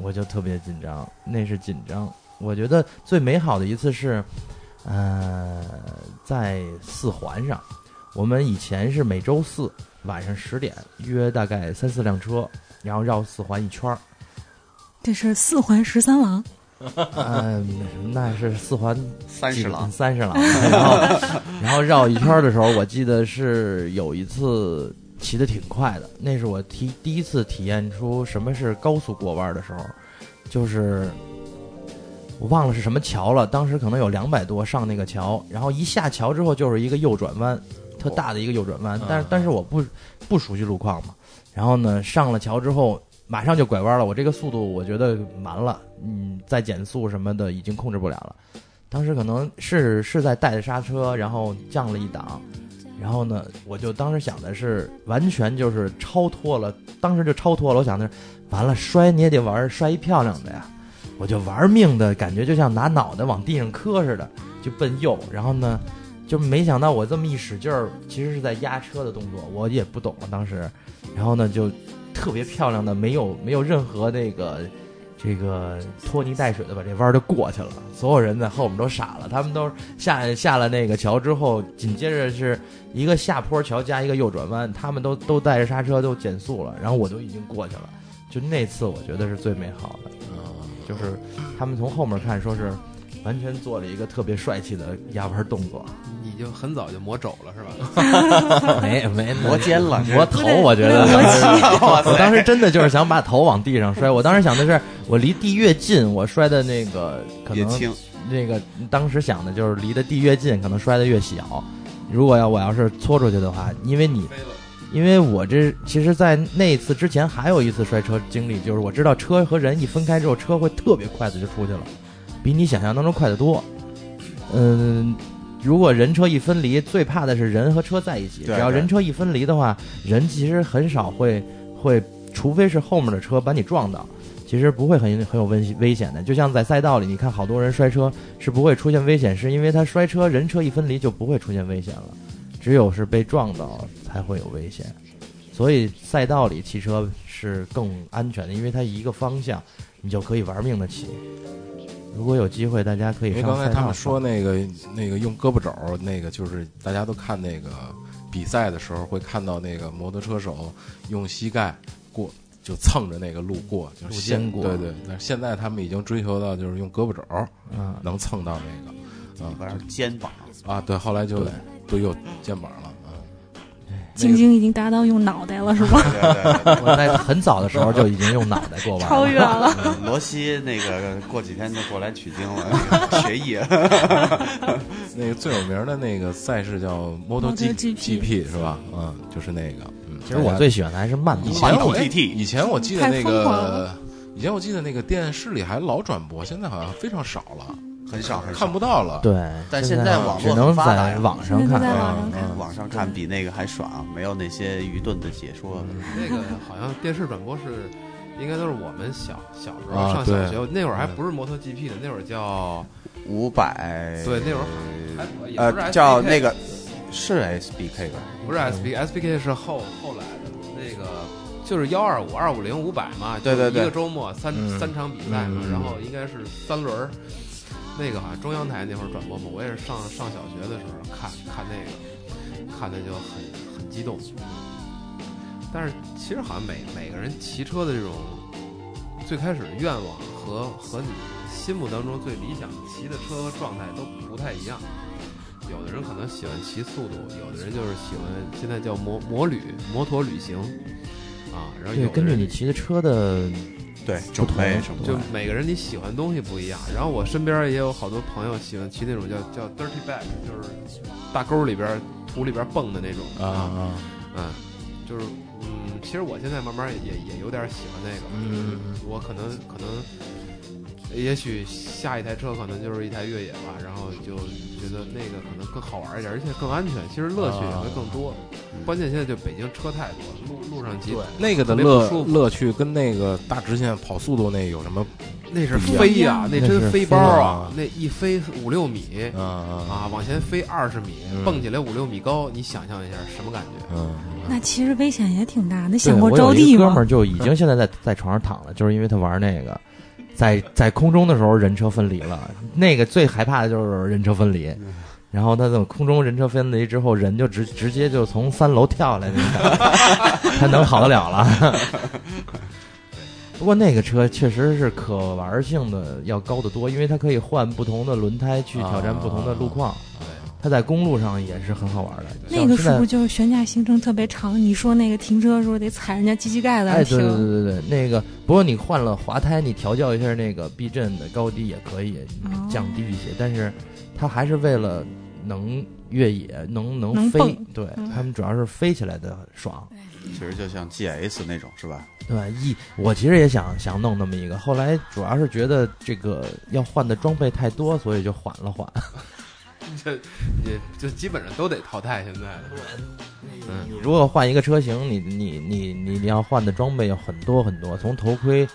我就特别紧张，那是紧张。我觉得最美好的一次是，呃，在四环上，我们以前是每周四晚上十点约大概三四辆车，然后绕四环一圈儿。这是四环十三郎，嗯，那是四环三十郎，三十郎，然后然后绕一圈的时候，我记得是有一次骑的挺快的，那是我体第一次体验出什么是高速过弯的时候，就是我忘了是什么桥了，当时可能有两百多上那个桥，然后一下桥之后就是一个右转弯，特大的一个右转弯，但是但是我不不熟悉路况嘛，然后呢上了桥之后。马上就拐弯了，我这个速度我觉得慢了，嗯，再减速什么的已经控制不了了。当时可能是是在带着刹车，然后降了一档，然后呢，我就当时想的是完全就是超脱了，当时就超脱了。我想的是，完了摔你也得玩摔一漂亮的呀，我就玩命的感觉就像拿脑袋往地上磕似的，就奔右。然后呢，就没想到我这么一使劲儿，其实是在压车的动作，我也不懂当时。然后呢，就特别漂亮的，没有没有任何那个。这个拖泥带水的把这弯儿就过去了，所有人在后面都傻了，他们都下下了那个桥之后，紧接着是一个下坡桥加一个右转弯，他们都都带着刹车都减速了，然后我就已经过去了，就那次我觉得是最美好的，就是他们从后面看说是完全做了一个特别帅气的压弯动作，你就很早就磨肘了是吧？没没磨肩了，磨头，我觉得 我当时真的就是想把头往地上摔。我当时想的是，我离地越近，我摔的那个可能轻。那个当时想的就是离的地越近，可能摔的越小。如果要我要是搓出去的话，因为你，因为我这其实，在那一次之前还有一次摔车经历，就是我知道车和人一分开之后，车会特别快的就出去了，比你想象当中快得多。嗯。如果人车一分离，最怕的是人和车在一起。只要人车一分离的话，人其实很少会会，除非是后面的车把你撞到，其实不会很很有危危险的。就像在赛道里，你看好多人摔车是不会出现危险，是因为他摔车人车一分离就不会出现危险了，只有是被撞到才会有危险。所以赛道里骑车是更安全的，因为它一个方向，你就可以玩命的骑。如果有机会，大家可以因为上赛道刚才他们说那个那个用胳膊肘儿，那个就是大家都看那个比赛的时候会看到那个摩托车手用膝盖过就蹭着那个路过，就是路现肩过。对对，但是现在他们已经追求到就是用胳膊肘儿嗯，能蹭到那个，啊完事儿肩膀，啊，对，后来就都有肩膀了，啊，晶晶已经达到用脑袋了，是吧？对对对我在很早的时候就已经用脑袋过弯超越了。了。罗西那个过几天就过来取经了，学艺。那个最有名的那个赛事叫 MotoGP GP 是吧？嗯，就是那个，嗯，其实我最喜欢的还是慢跑以。前我 TT 以前我记得那个，以前我记得那个电视里还老转播，现在好像非常少了，很少很少，看不到了。对，但现现在网络发达网上看网上看，比那个还爽，没有那些愚钝的解说。那个好像电视转播是，应该都是我们小小时候啊上小学，那会儿还不是摩托 GP 的，那会儿叫五百，对那会儿还也不是呃叫那个是 SBK 吧？不是 SB，SBK 是后后来的那个。就是幺二五、二五零、五百嘛，对对对就是一个周末三、嗯三场比赛嘛，嗯然后应该是三轮儿。那个好像中央台那会儿转播嘛，我也是上上小学的时候看看那个，看的就很很激动。但是其实好像每每个人骑车的这种最开始的愿望和和你心目当中最理想骑的车和状态都不太一样。有的人可能喜欢骑速度，有的人就是喜欢现在叫摩摩旅摩托旅行啊。然后有对，根据你骑的车的对，种类什么就。每个人你喜欢的东西不一样。然后我身边也有好多朋友喜欢骑那种叫叫 dirty bag，就是大沟里边土里边蹦的那种啊啊，嗯，就是嗯，其实我现在慢慢也也有点喜欢那个，嗯我可能可能，也许下一台车可能就是一台越野吧，然后就觉得那个可能更好玩一点，而且更安全，其实乐趣也会更多。关键现在就北京车太多，路路上骑那个的乐舒服乐趣跟那个大直线跑速度那有什么？那是飞呀、那那是真飞包啊啊，那一飞五六米。啊啊啊，往前飞二十米，嗯蹦起来五六米高，你想象一下什么感觉？嗯，那其实危险也挺大。那对想过我有着地吗哥们儿？就已经现在在在床上躺了，就是因为他玩那个，在在空中的时候人车分离了。那个最害怕的就是人车分离，然后他等空中人车分离之后，人就直直接就从三楼跳下来 他能好得了了。不过那个车确实是可玩性的要高得多，因为它可以换不同的轮胎去挑战不同的路况。它在公路上也是很好玩的。那个是不是就是悬架行程特别长？你说那个停车的时候得踩人家机器盖子？对对对对对，那个不过你换了滑胎，你调教一下那个避震的高低也可以哦降低一些，但是它还是为了能越野，能能飞能蹦，对嗯他们主要是飞起来的爽。其实就像 GS 那种是吧？对吧？一我其实也想想弄那么一个，后来主要是觉得这个要换的装备太多，所以就缓了缓。这也就基本上都得淘汰。现在，嗯，你如果换一个车型，你你你你你要换的装备有很多很多，从头盔、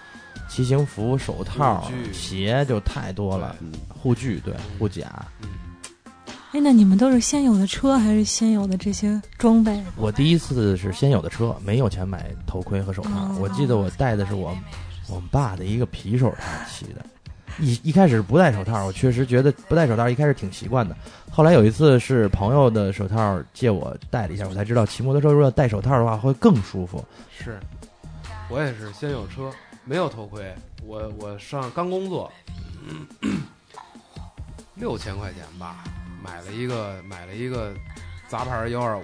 骑行服、手套、鞋就太多了，嗯，护具对护甲。哎，那你们都是先有的车，还是先有的这些装备？我第一次是先有的车，没有钱买头盔和手套。哦我记得我戴的是我我们爸的一个皮手套骑的。一一开始不戴手套，我确实觉得不戴手套一开始挺习惯的。后来有一次是朋友的手套借我戴了一下，我才知道骑摩托车如果戴手套的话会更舒服。是我也是先有车，没有头盔。我我上刚工作，六千块钱吧，买了一个买了一个杂牌幺二五，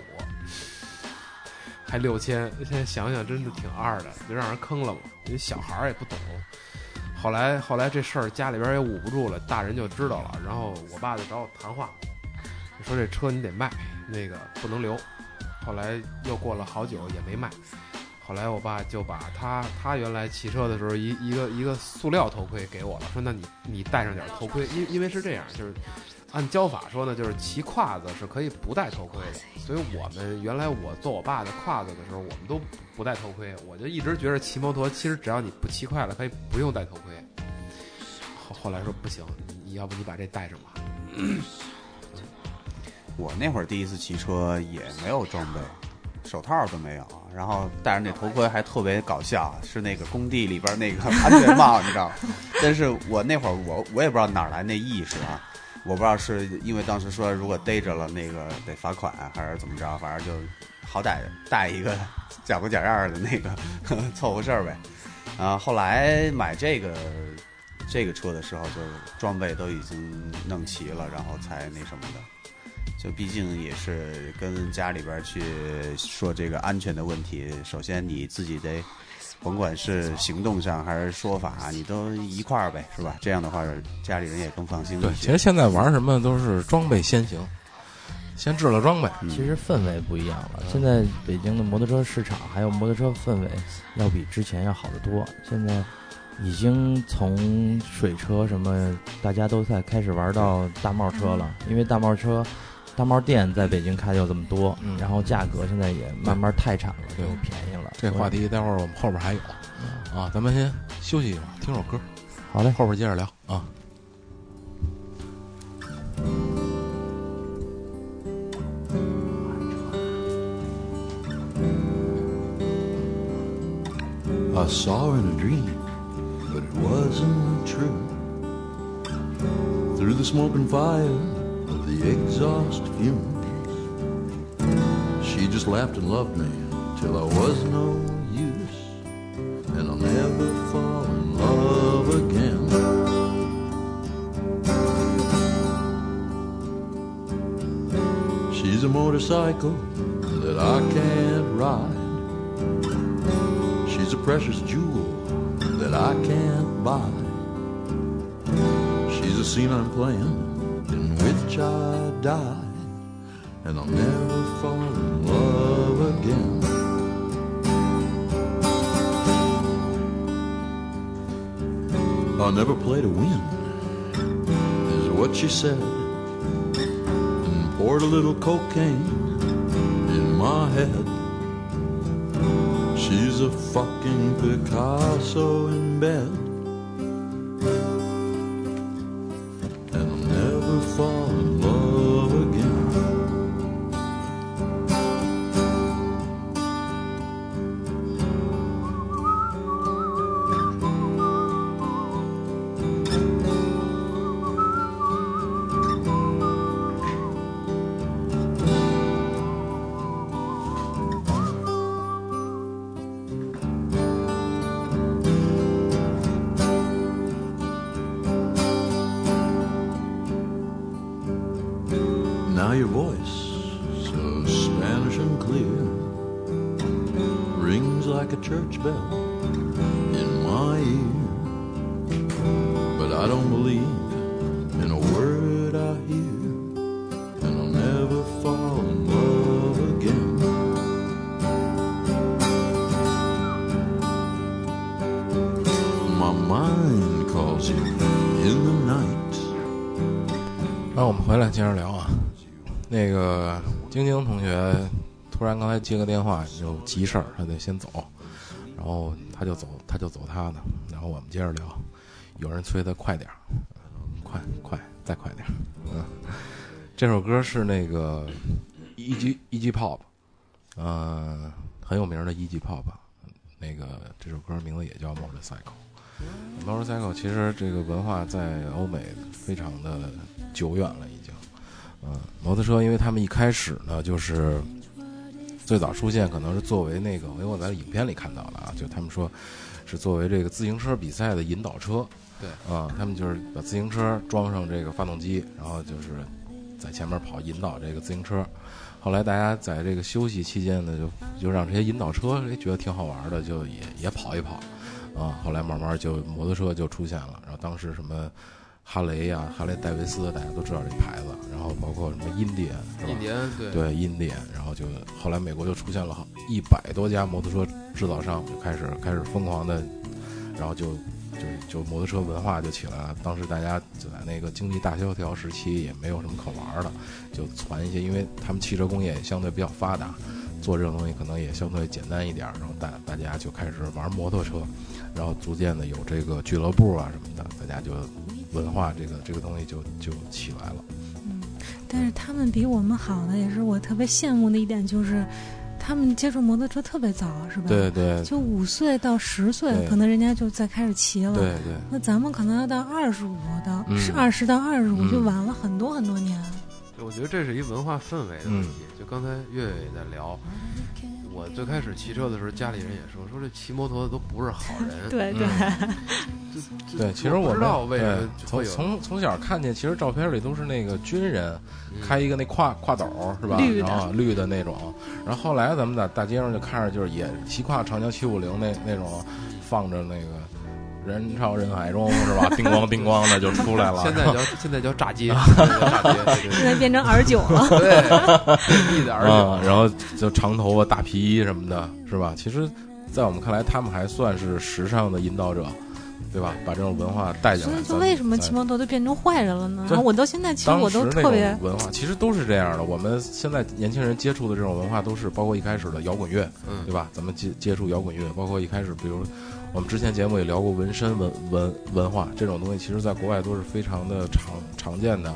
还六千。现在想想真的挺二的，就让人坑了嘛。因为小孩也不懂。后来后来这事儿家里边也捂不住了，大人就知道了，然后我爸就找我谈话，说这车你得卖，那个不能留。后来又过了好久也没卖，后来我爸就把他他原来骑车的时候一一个一个塑料头盔给我了，说那你你戴上点头盔，因因为是这样，就是按教法说呢，就是骑胯子是可以不戴头盔的，所以我们原来我做我爸的胯子的时候，我们都不不戴头盔，我就一直觉得骑摩托其实只要你不骑快了，可以不用戴头盔。后后来说不行，你要不你把这戴上吧。我那会儿第一次骑车也没有装备，手套都没有，然后戴着那头盔还特别搞笑，是那个工地里边那个安全帽，你知道吗？但是我那会儿我我也不知道哪来那意识啊，我不知道是因为当时说如果逮着了那个得罚款，还是怎么着，反正就好歹带一个假模假样的那个凑合事儿呗。啊，后来买这个这个车的时候，就装备都已经弄齐了，然后才那什么的。就毕竟也是跟家里边去说这个安全的问题，首先你自己得，甭管是行动上还是说法，你都一块儿呗，是吧？这样的话，家里人也更放心对，其实现在玩什么都是装备先行，先制了装备。嗯其实氛围不一样了。现在北京的摩托车市场还有摩托车氛围，要比之前要好得多。现在已经从水车什么，大家都在开始玩到大帽车了，因为大帽车。大帽店在北京开的就这么多，嗯然后价格现在也慢慢太产了，就便宜了。这话题待会儿我们后边还有啊，咱们先休息一会儿，听首歌，好嘞，后边接着聊啊。I saw in a dream, but it wasn't true. Through the smoke and fire of the exhaust fumes, she just laughed and loved me till I was no use, and I'll never fall in love again. She's a motorcycle that I can't ride. She's a precious jewel that I can't buy. She's a scene I'm playing in which I die, and I'll never fall in love again. I'll never play to win, is what she said, and poured a little cocaine in my head. She's a fucking Picasso in bed. 接着聊啊。那个晶晶同学突然刚才接个电话，有急事儿，他得先走，然后他就走，他就走他的，然后我们接着聊。有人催他快点儿，快快再快点儿。嗯，这首歌是那个 E.G. E.G. Pop，呃，很有名的 E.G. Pop。那个这首歌名字也叫 Motorcycle。Motorcycle 其实这个文化在欧美非常的久远了，嗯，摩托车，因为他们一开始呢，就是最早出现，可能是作为那个，因为我在影片里看到了啊，就他们说是作为这个自行车比赛的引导车。对，啊、他们就是把自行车装上这个发动机，然后就是在前面跑，引导这个自行车。后来大家在这个休息期间呢，就就让这些引导车哎觉得挺好玩的，就也也跑一跑，啊，后来慢慢就摩托车就出现了。然后当时什么哈雷呀、哈雷戴维斯，大家都知道这牌子，然后包括什么印第安，是吧？印第安对对印第安，然后就后来美国就出现了好一百多家摩托车制造商，就开始开始疯狂的，然后就就就摩托车文化就起来了。当时大家就在那个经济大萧条时期，也没有什么可玩的，就攒一些，因为他们汽车工业也相对比较发达，做这种东西可能也相对简单一点儿，然后大大家就开始玩摩托车，然后逐渐的有这个俱乐部啊什么的，大家就文化这个这个东西就就起来了。嗯但是他们比我们好的，也是我特别羡慕的一点，就是他们接触摩托车特别早，是吧？对对就五岁到十岁，可能人家就在开始骑了。对对。那咱们可能要到二十五到嗯是二十到二十五嗯就晚了很多很多年。我觉得这是一文化氛围的问题。就刚才月月也在聊，我最开始骑车的时候，家里人也说，说这骑摩托的都不是好人。对 对，就对，其实我不知道为什么从从从小看见，其实照片里都是那个军人嗯开一个那挎挎斗是吧？绿的然后绿的那种。然后后来咱们在大街上就看着，就是也骑跨长江七五零那那种，放着那个人潮人海中是吧？叮咣叮咣的就出来了。现在叫现在叫炸街，现在叫炸街，对对现在变成 R 九了。对对，一点儿啊，然后就长头发、大皮衣什么的，是吧？其实，在我们看来，他们还算是时尚的引导者，对吧？把这种文化带进来。所以就为什么咱骑摩托就变成坏人了呢？然后我到现在其实我都特别文化，其实都是这样的。我们现在年轻人接触的这种文化，都是包括一开始的摇滚乐，嗯对吧？咱们接接触摇滚乐，包括一开始，比如我们之前节目也聊过纹身文文文化这种东西，其实在国外都是非常的常常见的，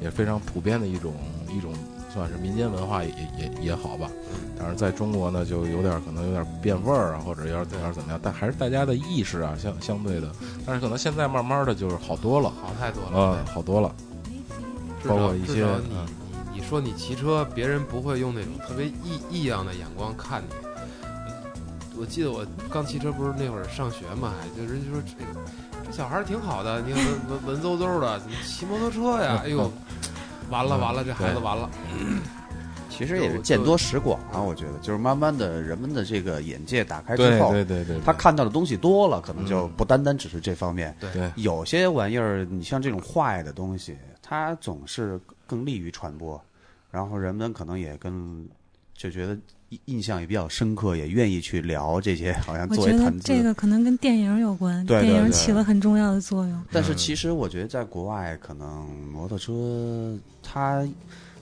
也非常普遍的一种一种算是民间文化也也也也好吧。但是，在中国呢，就有点可能有点变味儿啊，或者有点有点怎么样，但还是大家的意识啊相相对的，但是可能现在慢慢的就是好多了，好太多了。嗯，好多了。包括一些你嗯你你说你骑车，别人不会用那种特别异异样的眼光看你。我记得我刚骑车，不是那会儿上学嘛，还就人家说这个这小孩儿挺好的，你看文文文绉绉的，怎么骑摩托车呀？哎呦，完了完了，这孩子完了。其实也是见多识广啊，我觉得就是慢慢的人们的这个眼界打开之对后，对对对，他看到的东西多了，可能就嗯。不单单只是这方面。对。有些玩意儿，你像这种坏的东西，它总是更利于传播，然后人们可能也更就觉得印印象也比较深刻，也愿意去聊这些，好像我觉得作为谈资。这个可能跟电影有关，对对对电影起了很重要的作用。但是其实我觉得在国外，可能摩托车它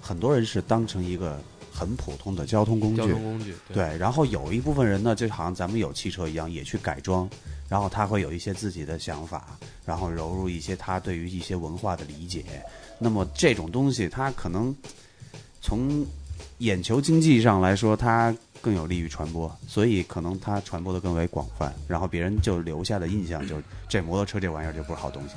很多人是当成一个很普通的交通工具，交通工具，对，然后有一部分人呢，就好像咱们有汽车一样，也去改装，然后他会有一些自己的想法，然后融入一些他对于一些文化的理解。那么这种东西，它可能从眼球经济上来说，它更有利于传播，所以可能它传播的更为广泛，然后别人就留下的印象就是这摩托车这玩意儿就不是好东西。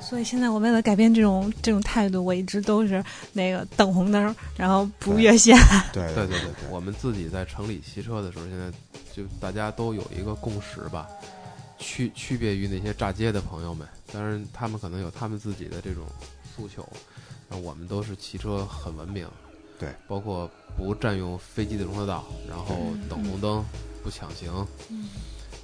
所以现在我为了改变这种这种态度，我一直都是那个等红灯，然后不越线。对对对对，我们自己在城里骑车的时候，现在就大家都有一个共识吧，区区别于那些炸街的朋友们，当然他们可能有他们自己的这种诉求，那我们都是骑车很文明，对，包括不占用飞机的容车道，然后等红灯，不抢行，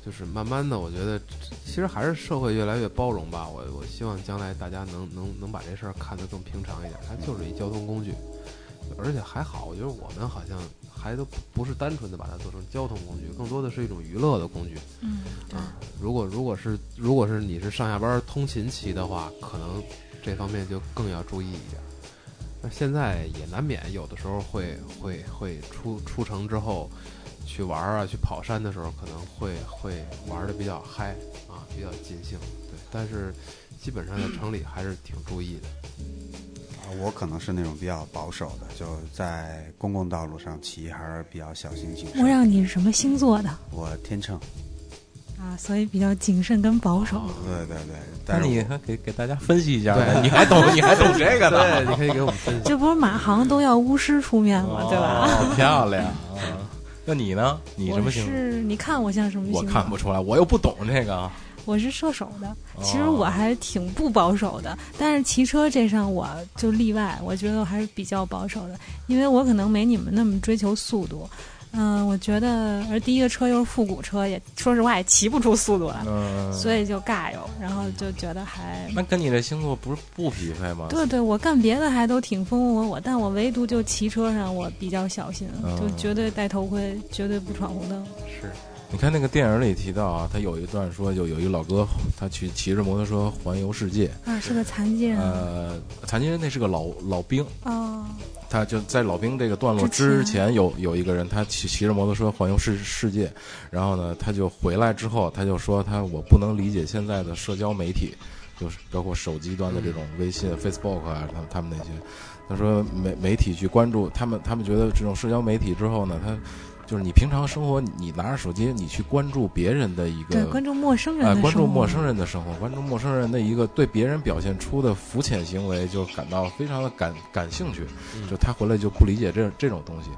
就是慢慢的，我觉得其实还是社会越来越包容吧。我我希望将来大家能能能把这事儿看得更平常一点，它就是一交通工具，而且还好，我觉得我们好像还都不是单纯的把它做成交通工具，更多的是一种娱乐的工具。嗯，啊，如果如果是如果是你是上下班通勤骑的话，可能这方面就更要注意一点。那现在也难免有的时候会会会出出城之后去玩啊，去跑山的时候，可能会会玩的比较嗨啊，比较尽兴。对，但是基本上在城里还是挺注意的。啊我可能是那种比较保守的，就在公共道路上骑还是比较小心谨慎。我让你是什么星座的我天秤，啊？所以比较谨慎跟保守。对对对，那但是你还给给大家分析一下你还懂 你还懂这个呢对，你可以给我们分析。这不是马航都要巫师出面吗？对吧？哦，漂亮啊！那你呢？你什么我星？是你看我像什么星？我看不出来，我又不懂这个。我是射手的，哦其实我还挺不保守的，但是骑车这上我就例外，我觉得我还是比较保守的，因为我可能没你们那么追求速度。嗯、我觉得，而第一个车又是复古车，也说实话也骑不出速度来，嗯，所以就尬游，然后就觉得还。那跟你这星座不是不匹配吗？对对，我干别的还都挺风风火火，但我唯独就骑车上我比较小心，嗯就绝对戴头盔，绝对不闯红灯。是，你看那个电影里提到啊，他有一段说，有有一老哥，他去骑着摩托车环游世界。啊，是个残疾人。呃，残疾人那是个老老兵，哦，他就在老兵这个段落之前。有有一个人，他骑骑着摩托车环游世世界，然后呢，他就回来之后，他就说他我不能理解现在的社交媒体，就是包括手机端的这种微信、Facebook 啊，他他们那些，他说媒媒体去关注他们，他们觉得这种社交媒体之后呢，他就是你平常生活，你拿着手机，你去关注别人的一对，个关注陌生人哎，的生活关注陌生人的生活，关注陌生人的一个对别人表现出的肤浅行为，就感到非常的感感兴趣。就他回来就不理解这这种东西，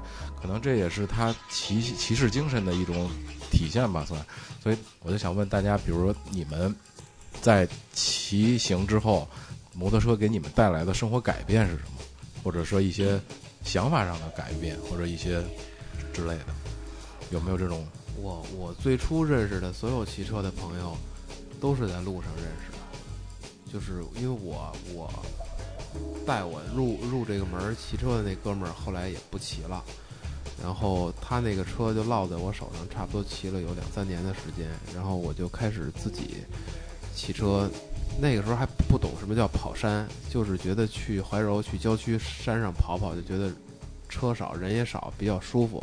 可能这也是他骑骑士精神的一种体现吧，算。所以我就想问大家，比如说你们在骑行之后，摩托车给你们带来的生活改变是什么？或者说一些想法上的改变，或者一些之类的，有没有这种？我我最初认识的所有骑车的朋友，都是在路上认识的，就是因为我我带我入入这个门骑车的那哥们儿后来也不骑了，然后他那个车就落在我手上，差不多骑了有两三年的时间，然后我就开始自己骑车。那个时候还不懂什么叫跑山，就是觉得去怀柔去郊区山上跑跑，就觉得车少人也少，比较舒服。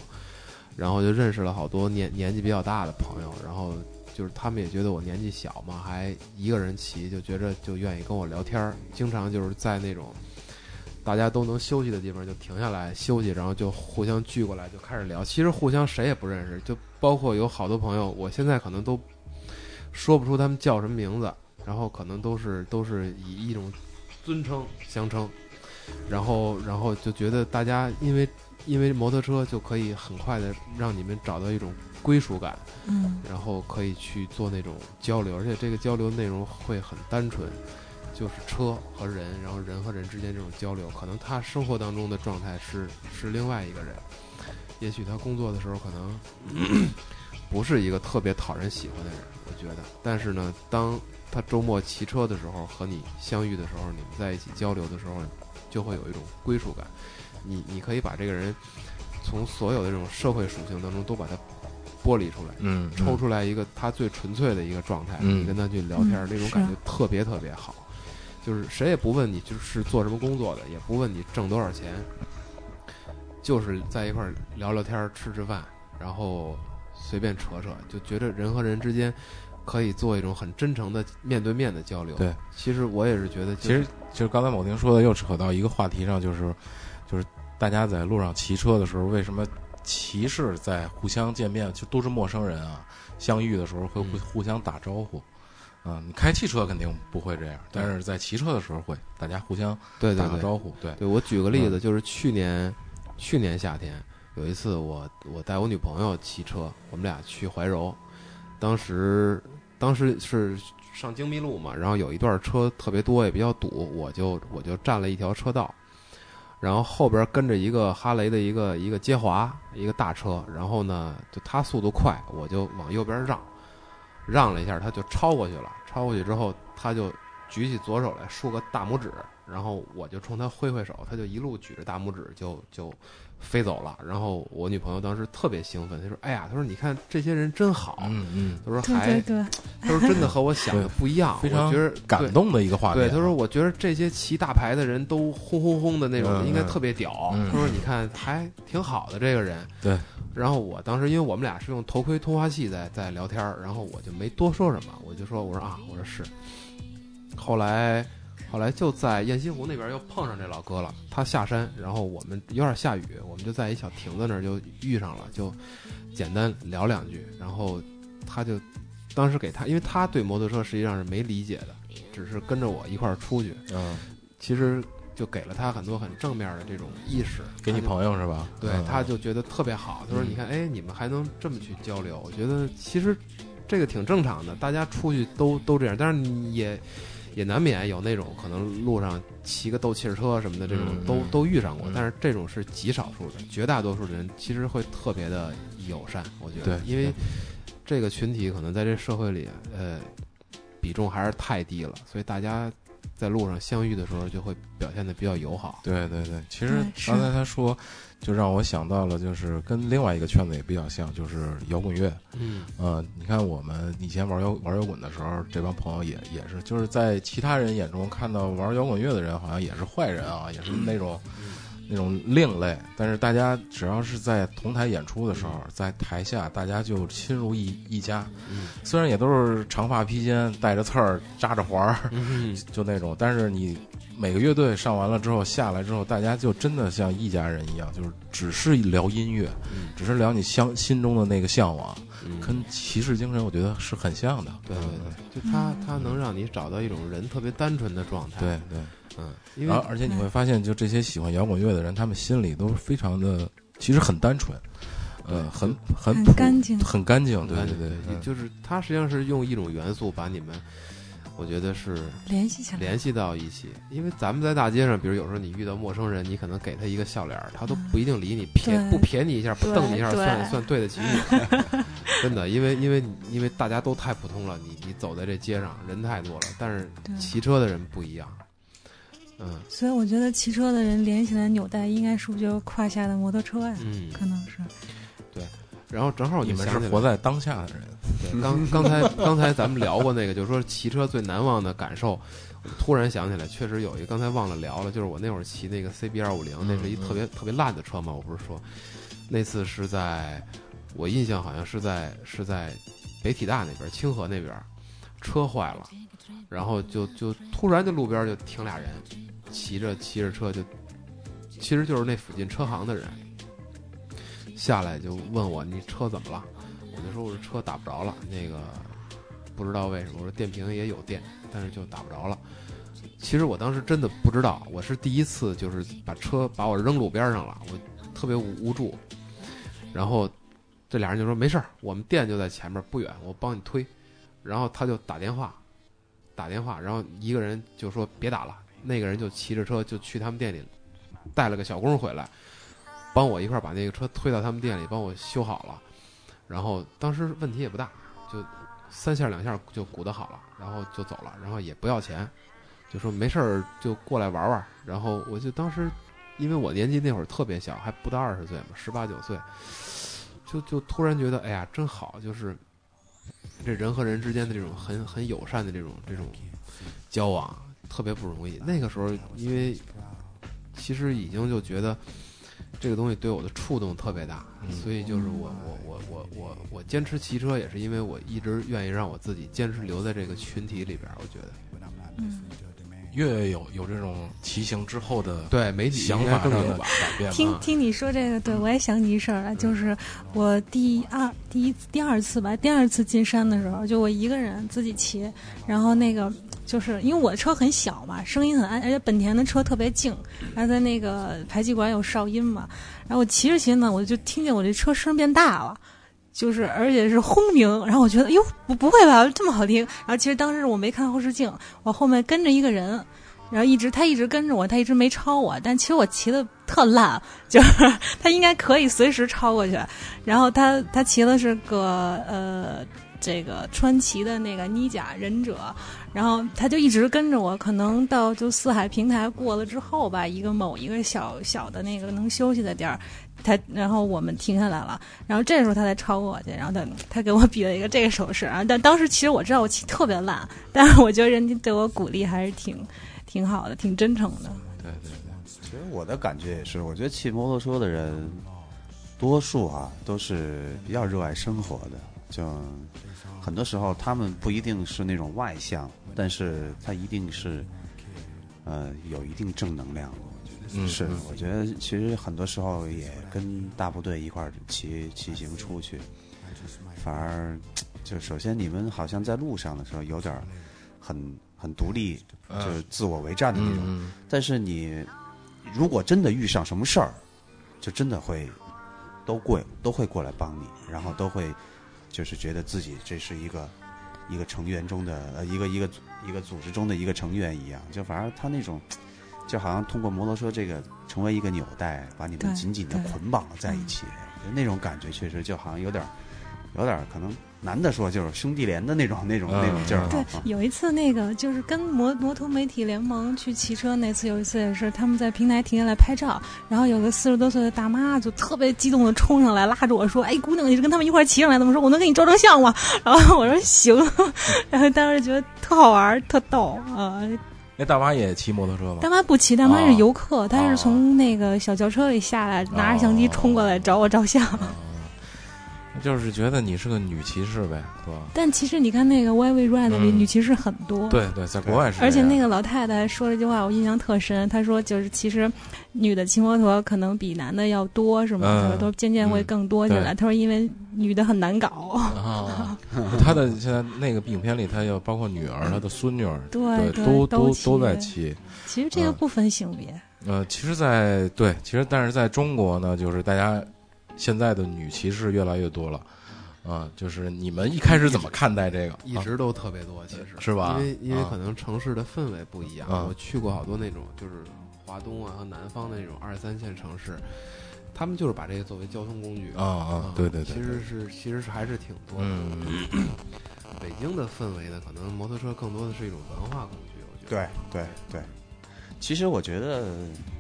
然后就认识了好多年年纪比较大的朋友，然后就是他们也觉得我年纪小嘛，还一个人骑，就觉着就愿意跟我聊天儿，经常就是在那种大家都能休息的地方就停下来休息，然后就互相聚过来就开始聊。其实互相谁也不认识，就包括有好多朋友，我现在可能都说不出他们叫什么名字，然后可能都是都是以一种尊称相称，然后然后就觉得大家因为因为摩托车就可以很快的让你们找到一种归属感，嗯。然后可以去做那种交流，而且这个交流内容会很单纯，就是车和人，然后人和人之间这种交流，可能他生活当中的状态是是另外一个人，也许他工作的时候可能 不是一个特别讨人喜欢的人，我觉得，但是呢，当他周末骑车的时候和你相遇的时候，你们在一起交流的时候，就会有一种归属感。你你可以把这个人从所有的这种社会属性当中都把它剥离出来，嗯抽出来一个他最纯粹的一个状态，嗯你跟他去聊天，嗯那种感觉特别特别好。就是谁也不问你就是做什么工作的，也不问你挣多少钱，就是在一块儿聊聊天、吃吃饭，然后随便扯扯，就觉得人和人之间可以做一种很真诚的面对面的交流。对，其实我也是觉得，其实就是刚才某婷说的，又扯到一个话题上，就是就是大家在路上骑车的时候，为什么骑士在互相见面就都是陌生人啊？相遇的时候会互嗯互相打招呼。嗯，你开汽车肯定不会这样，但是在骑车的时候会，大家互相对打个招呼。对，对我举个例子，嗯就是去年去年夏天有一次我，我带我女朋友骑车，我们俩去怀柔，当时当时是上京密路嘛，然后有一段车特别多，也比较堵，我就我就占了一条车道，然后后边跟着一个哈雷的一个一个接滑，一个大车，然后呢，就他速度快，我就往右边让，让了一下，他就超过去了，超过去之后，他就举起左手来竖个大拇指，然后我就冲他挥挥手，他就一路举着大拇指就就飞走了。然后我女朋友当时特别兴奋，她说：“哎呀，她说你看这些人真好。嗯嗯，她说还对对，她说真的和我想的不一样，非常我觉得感动的一个画面。对，她说我觉得这些骑大牌的人都轰轰轰的那种，嗯应该特别屌。她说你看还挺好的这个人。对。然后我当时因为我们俩是用头盔通话器在在聊天，然后我就没多说什么，我就说我说啊，我说是。后来后来就在雁西湖那边又碰上这老哥了，他下山，然后我们有点下雨，我们就在一小亭子那儿就遇上了，就简单聊两句，然后他就当时给他，因为他对摩托车实际上是没理解的，只是跟着我一块儿出去，嗯，其实就给了他很多很正面的这种意识。给你朋友是吧？对，嗯他就觉得特别好。他说：“嗯你看，哎，你们还能这么去交流，我觉得其实这个挺正常的，大家出去都都这样。但是你也也难免有那种可能路上骑个斗气儿车什么的，这种都都遇上过嗯。但是这种是极少数的，绝大多数的人其实会特别的友善。我觉得，因为这个群体可能在这社会里，呃，比重还是太低了，所以大家在路上相遇的时候就会表现的比较友好。对对对，其实刚才他说，就让我想到了，就是跟另外一个圈子也比较像，就是摇滚乐。嗯呃，你看我们以前玩摇玩摇滚的时候，这帮朋友也也是，就是在其他人眼中看到玩摇滚乐的人好像也是坏人啊，也是那种那种另类。但是大家只要是在同台演出的时候，在台下大家就亲如一一家。嗯虽然也都是长发披肩、带着刺儿、扎着环儿，嗯 就那种，但是你每个乐队上完了之后下来之后，大家就真的像一家人一样，就是只是聊音乐，嗯只是聊你相心中的那个向往，嗯。跟骑士精神我觉得是很像的。对对对，就他他能让你找到一种人特别单纯的状态。，对对，嗯，因为然后而且你会发现，就这些喜欢摇滚乐的人，他们心里都非常的，其实很单纯，呃，很很很干净。很干净。对对对，就是他实际上是用一种元素把你们，我觉得是联系起来，联系到一起。因为咱们在大街上，比如有时候你遇到陌生人，你可能给他一个笑脸，他都不一定理你，撇不撇你一下，不瞪你一下，算算对得起你。真的，因为因为因为大家都太普通了，你你走在这街上人太多了，但是骑车的人不一样。嗯所以我觉得骑车的人连起来纽带，应该是不是就是胯下的摩托车呀？嗯，可能是。然后正好你们是活在当下的人。对，刚刚才刚才咱们聊过那个，就是说骑车最难忘的感受。突然想起来，确实有一个，刚才忘了聊了，就是我那会儿骑那个 CB 二五零，那是一特别特别烂的车嘛。我不是说，那次是在我印象好像是在是在北体大那边，清河那边，车坏了，然后就就突然就路边就停俩人，骑着骑着车就，其实就是那附近车行的人，下来就问我你车怎么了？我就说我这车打不着了，那个不知道为什么，我说电瓶也有电，但是就打不着了。其实我当时真的不知道，我是第一次就是把车把我扔路边上了，我特别无助。然后这俩人就说没事儿，我们店就在前面不远，我帮你推。然后他就打电话，打电话，然后一个人就说别打了，那个人就骑着车就去他们店里，带了个小工回来，帮我一块把那个车推到他们店里，帮我修好了。然后当时问题也不大，就三下两下就鼓捣好了，然后就走了，然后也不要钱，就说没事儿就过来玩玩。然后我就当时，因为我年纪那会儿特别小，还不到二十岁嘛，十八九岁，就就突然觉得哎呀真好，就是这人和人之间的这种很很友善的这种这种交往，特别不容易。那个时候因为其实已经就觉得。这个东西对我的触动特别大，所以就是我我我我我我坚持骑车，也是因为我一直愿意让我自己坚持留在这个群体里边。我觉得嗯，越有有这种骑行之后的对媒体想法上的更有吧。改变嘛，听听你说这个，对我也想起一事儿来，就是我第二、第一、第二次吧，第二次进山的时候，就我一个人自己骑，然后那个就是因为我的车很小嘛，声音很暗，而且本田的车特别静，然后在那个排气管有哨音嘛，然后我骑着骑着呢，我就听见我这车声变大了。就是，而且是轰鸣，然后我觉得，哟，不不会吧，这么好听。然后其实当时我没看后视镜，我后面跟着一个人，然后一直他一直跟着我，他一直没超我，但其实我骑的特烂，就是 他应该可以随时超过去。然后他他骑的是个呃这个川崎的那个妮甲忍者，然后他就一直跟着我，可能到就四海平台过了之后吧，一个某一个小小的那个能休息的地儿。他，然后我们停下来了，然后这时候他才超过我去，然后他他给我比了一个这个手势啊，但当时其实我知道我骑特别烂，但是我觉得人家对我鼓励还是挺挺好的，挺真诚的。对对对，其实我的感觉也是，我觉得骑摩托车的人，多数啊都是比较热爱生活的，就很多时候他们不一定是那种外向，但是他一定是，呃，有一定正能量的。嗯是嗯，我觉得其实很多时候也跟大部队一块儿骑骑行出去，反而就首先你们好像在路上的时候有点很很独立，就是自我为战的那种。嗯但是你如果真的遇上什么事儿，就真的会都过都会过来帮你，然后都会就是觉得自己这是一个一个成员中的呃一个一个一个组织中的一个成员一样，就反而他那种就好像通过摩托车这个成为一个纽带，把你们紧紧的捆绑在一起，就那种感觉确实就好像有点有点可能男的说就是兄弟连的那种 那种嗯那种劲儿对有一次那个就是跟摩摩托媒体联盟去骑车那次，有一次也是他们在平台停下来拍照，然后有个四十多岁的大妈就特别激动的冲上来拉着我说：“哎，姑娘，你是跟他们一块儿骑上来的吗？说我能给你照张相吗？”然后我说行，然后当时觉得特好玩，特逗啊。那大妈也骑摩托车吗大？妈不骑，大妈是游客，她哦是从那个小轿车里下来，拿着相机冲过来找我照相。就是觉得你是个女骑士呗，对吧？但其实你看那个《Why We Ride》里嗯女骑士很多，对对，在国外是，而且那个老太太说了一句话，我印象特深。她说，就是其实女的骑摩托可能比男的要多，是吗？嗯她说都渐渐会更多起来。对她说，因为女的很难搞。啊，他的现在那个影片里，她要包括女儿、她的孙女儿，对都都都在骑骑。其实这个嗯不分性别，呃，其实在，对，其实但是在中国呢，就是大家现在的女骑士越来越多了，啊，就是你们一开始怎么看待这个？啊一直都特别多，其实是吧因为因为啊可能城市的氛围不一样，啊我去过好多那种就是华东啊和南方的那种二三线城市，他们就是把这个作为交通工具啊啊，对对对，其实是其实是还是挺多的。嗯，北京的氛围呢，可能摩托车更多的是一种文化工具，我觉得对得。对对。其实我觉得，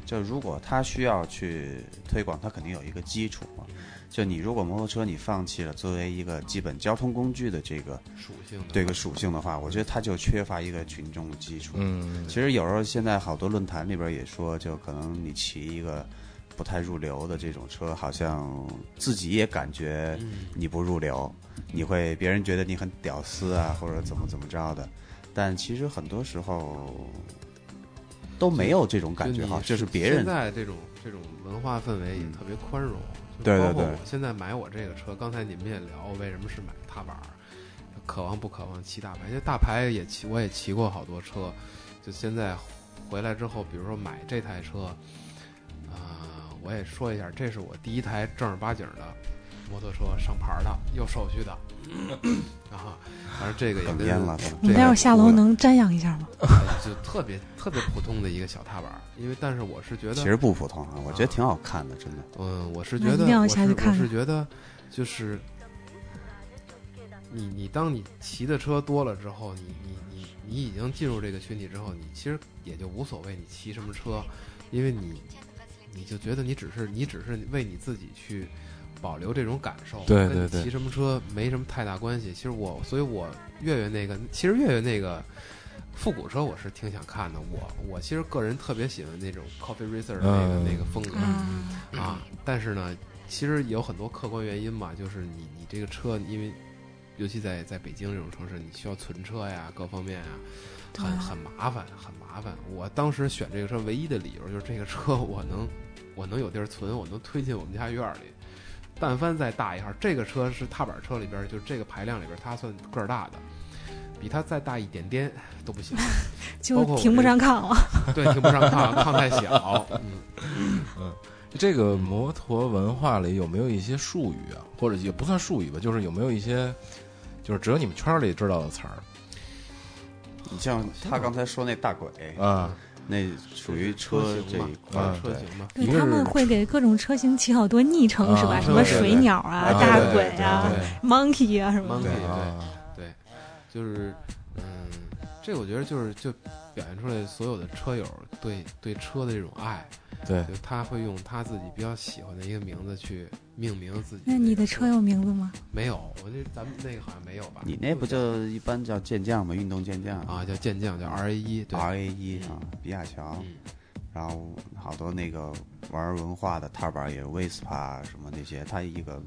就如果他需要去推广，他肯定有一个基础嘛。就你如果摩托车你放弃了作为一个基本交通工具的这个属性的这个属性的话，我觉得它就缺乏一个群众基础。嗯，其实有时候现在好多论坛里边也说，就可能你骑一个不太入流的这种车，好像自己也感觉嗯你不入流，你会别人觉得你很屌丝啊，或者怎么怎么着的。但其实很多时候都没有这种感觉哈，就是别人现人在这种这种文化氛围也嗯特别宽容，就对对对包括我现在买我这个车，刚才你们也聊，为什么是买踏板儿，渴望不渴望骑大牌？因为大牌也骑，我也骑过好多车，就现在回来之后，比如说买这台车，啊、我也说一下，这是我第一台正儿八经的摩托车，上牌的，有手续的，然后，反正这个也跟烟了，你待会儿下楼能瞻仰一下吗？就特别特别普通的一个小踏板，因为但是我是觉得其实不普通啊，我觉得挺好看的，真的。嗯，我是觉得，那一定要我是我下去看看是觉得，就是你你当你骑的车多了之后，你你你你已经进入这个群体之后，你其实也就无所谓你骑什么车，因为你你就觉得你只是你只是为你自己去保留这种感受，对对对跟你骑什么车没什么太大关系。其实我，所以我月月那个，其实月月那个。复古车我是挺想看的，我我其实个人特别喜欢那种 Coffee Racer 的那个、嗯那个风格，啊，啊，但是呢，其实有很多客观原因嘛，就是你你这个车，因为尤其在在北京这种城市，你需要存车呀，各方面呀，很很麻烦，很麻烦。我当时选这个车唯一的理由就是这个车我能我能有地儿存，我能推进我们家院儿里。但凡再大一号，这个车是踏板车里边，就是这个排量里边，它算个儿大的，比它再大一点点都不行。就停不上炕了。对，停不上炕，炕太小。嗯嗯，这个摩托文化里有没有一些术语啊，或者也不算术语吧，就是有没有一些，就是只有你们圈里知道的词儿你像他刚才说那大鬼，啊？那属于车这一块型吧，对一个是他们会给各种车型起好多昵称，是吧？啊什么对对对水鸟啊、啊大对对鬼啊、monkey 啊什么 Monkey 的。对啊，对，就是嗯，这我觉得就是就表现出来所有的车友对对车的这种爱，对，就他会用他自己比较喜欢的一个名字去命名自己。那你的车有名字吗？没有？我这咱们那个好像没有吧？你那不就一般叫健将吗？运动健将啊叫健将，叫 R A 一，对，，R A 一啊，比亚乔，嗯，然后好多那个玩文化的踏板也是 Vespa 什么那些，它一个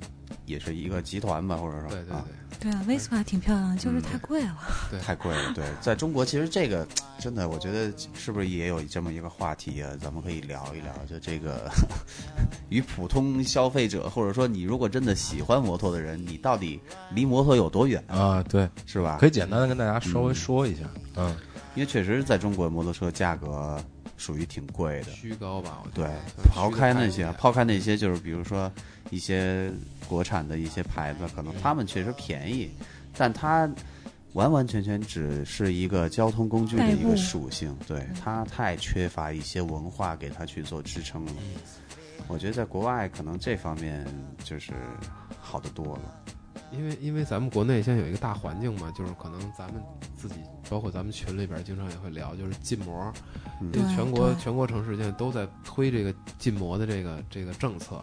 也是一个集团吧，或者说对对啊，对啊，Vespa 挺漂亮的，就是嗯太贵了。对 太贵了。对，在中国其实这个真的，我觉得是不是也有这么一个话题啊？咱们可以聊一聊，就这个 与普通消费者，或者说你如果真的喜欢摩托的人，你到底离摩托有多远，啊，对，是吧？可以简单的跟大家稍微嗯说一下，嗯，因为确实在中国摩托车价格属于挺贵的。虚高吧？我觉对得，抛开那些，抛开那些，就是比如说一些国产的一些牌子，可能他们确实便宜，但它完完全全只是一个交通工具的一代步个属性，对它太缺乏一些文化给它去做支撑了。我觉得在国外可能这方面就是好得多了。因为因为咱们国内现在有一个大环境嘛，就是可能咱们自己，包括咱们群里边经常也会聊，就是禁摩，嗯因为对全国全国城市现在都在推这个禁摩的这个这个政策。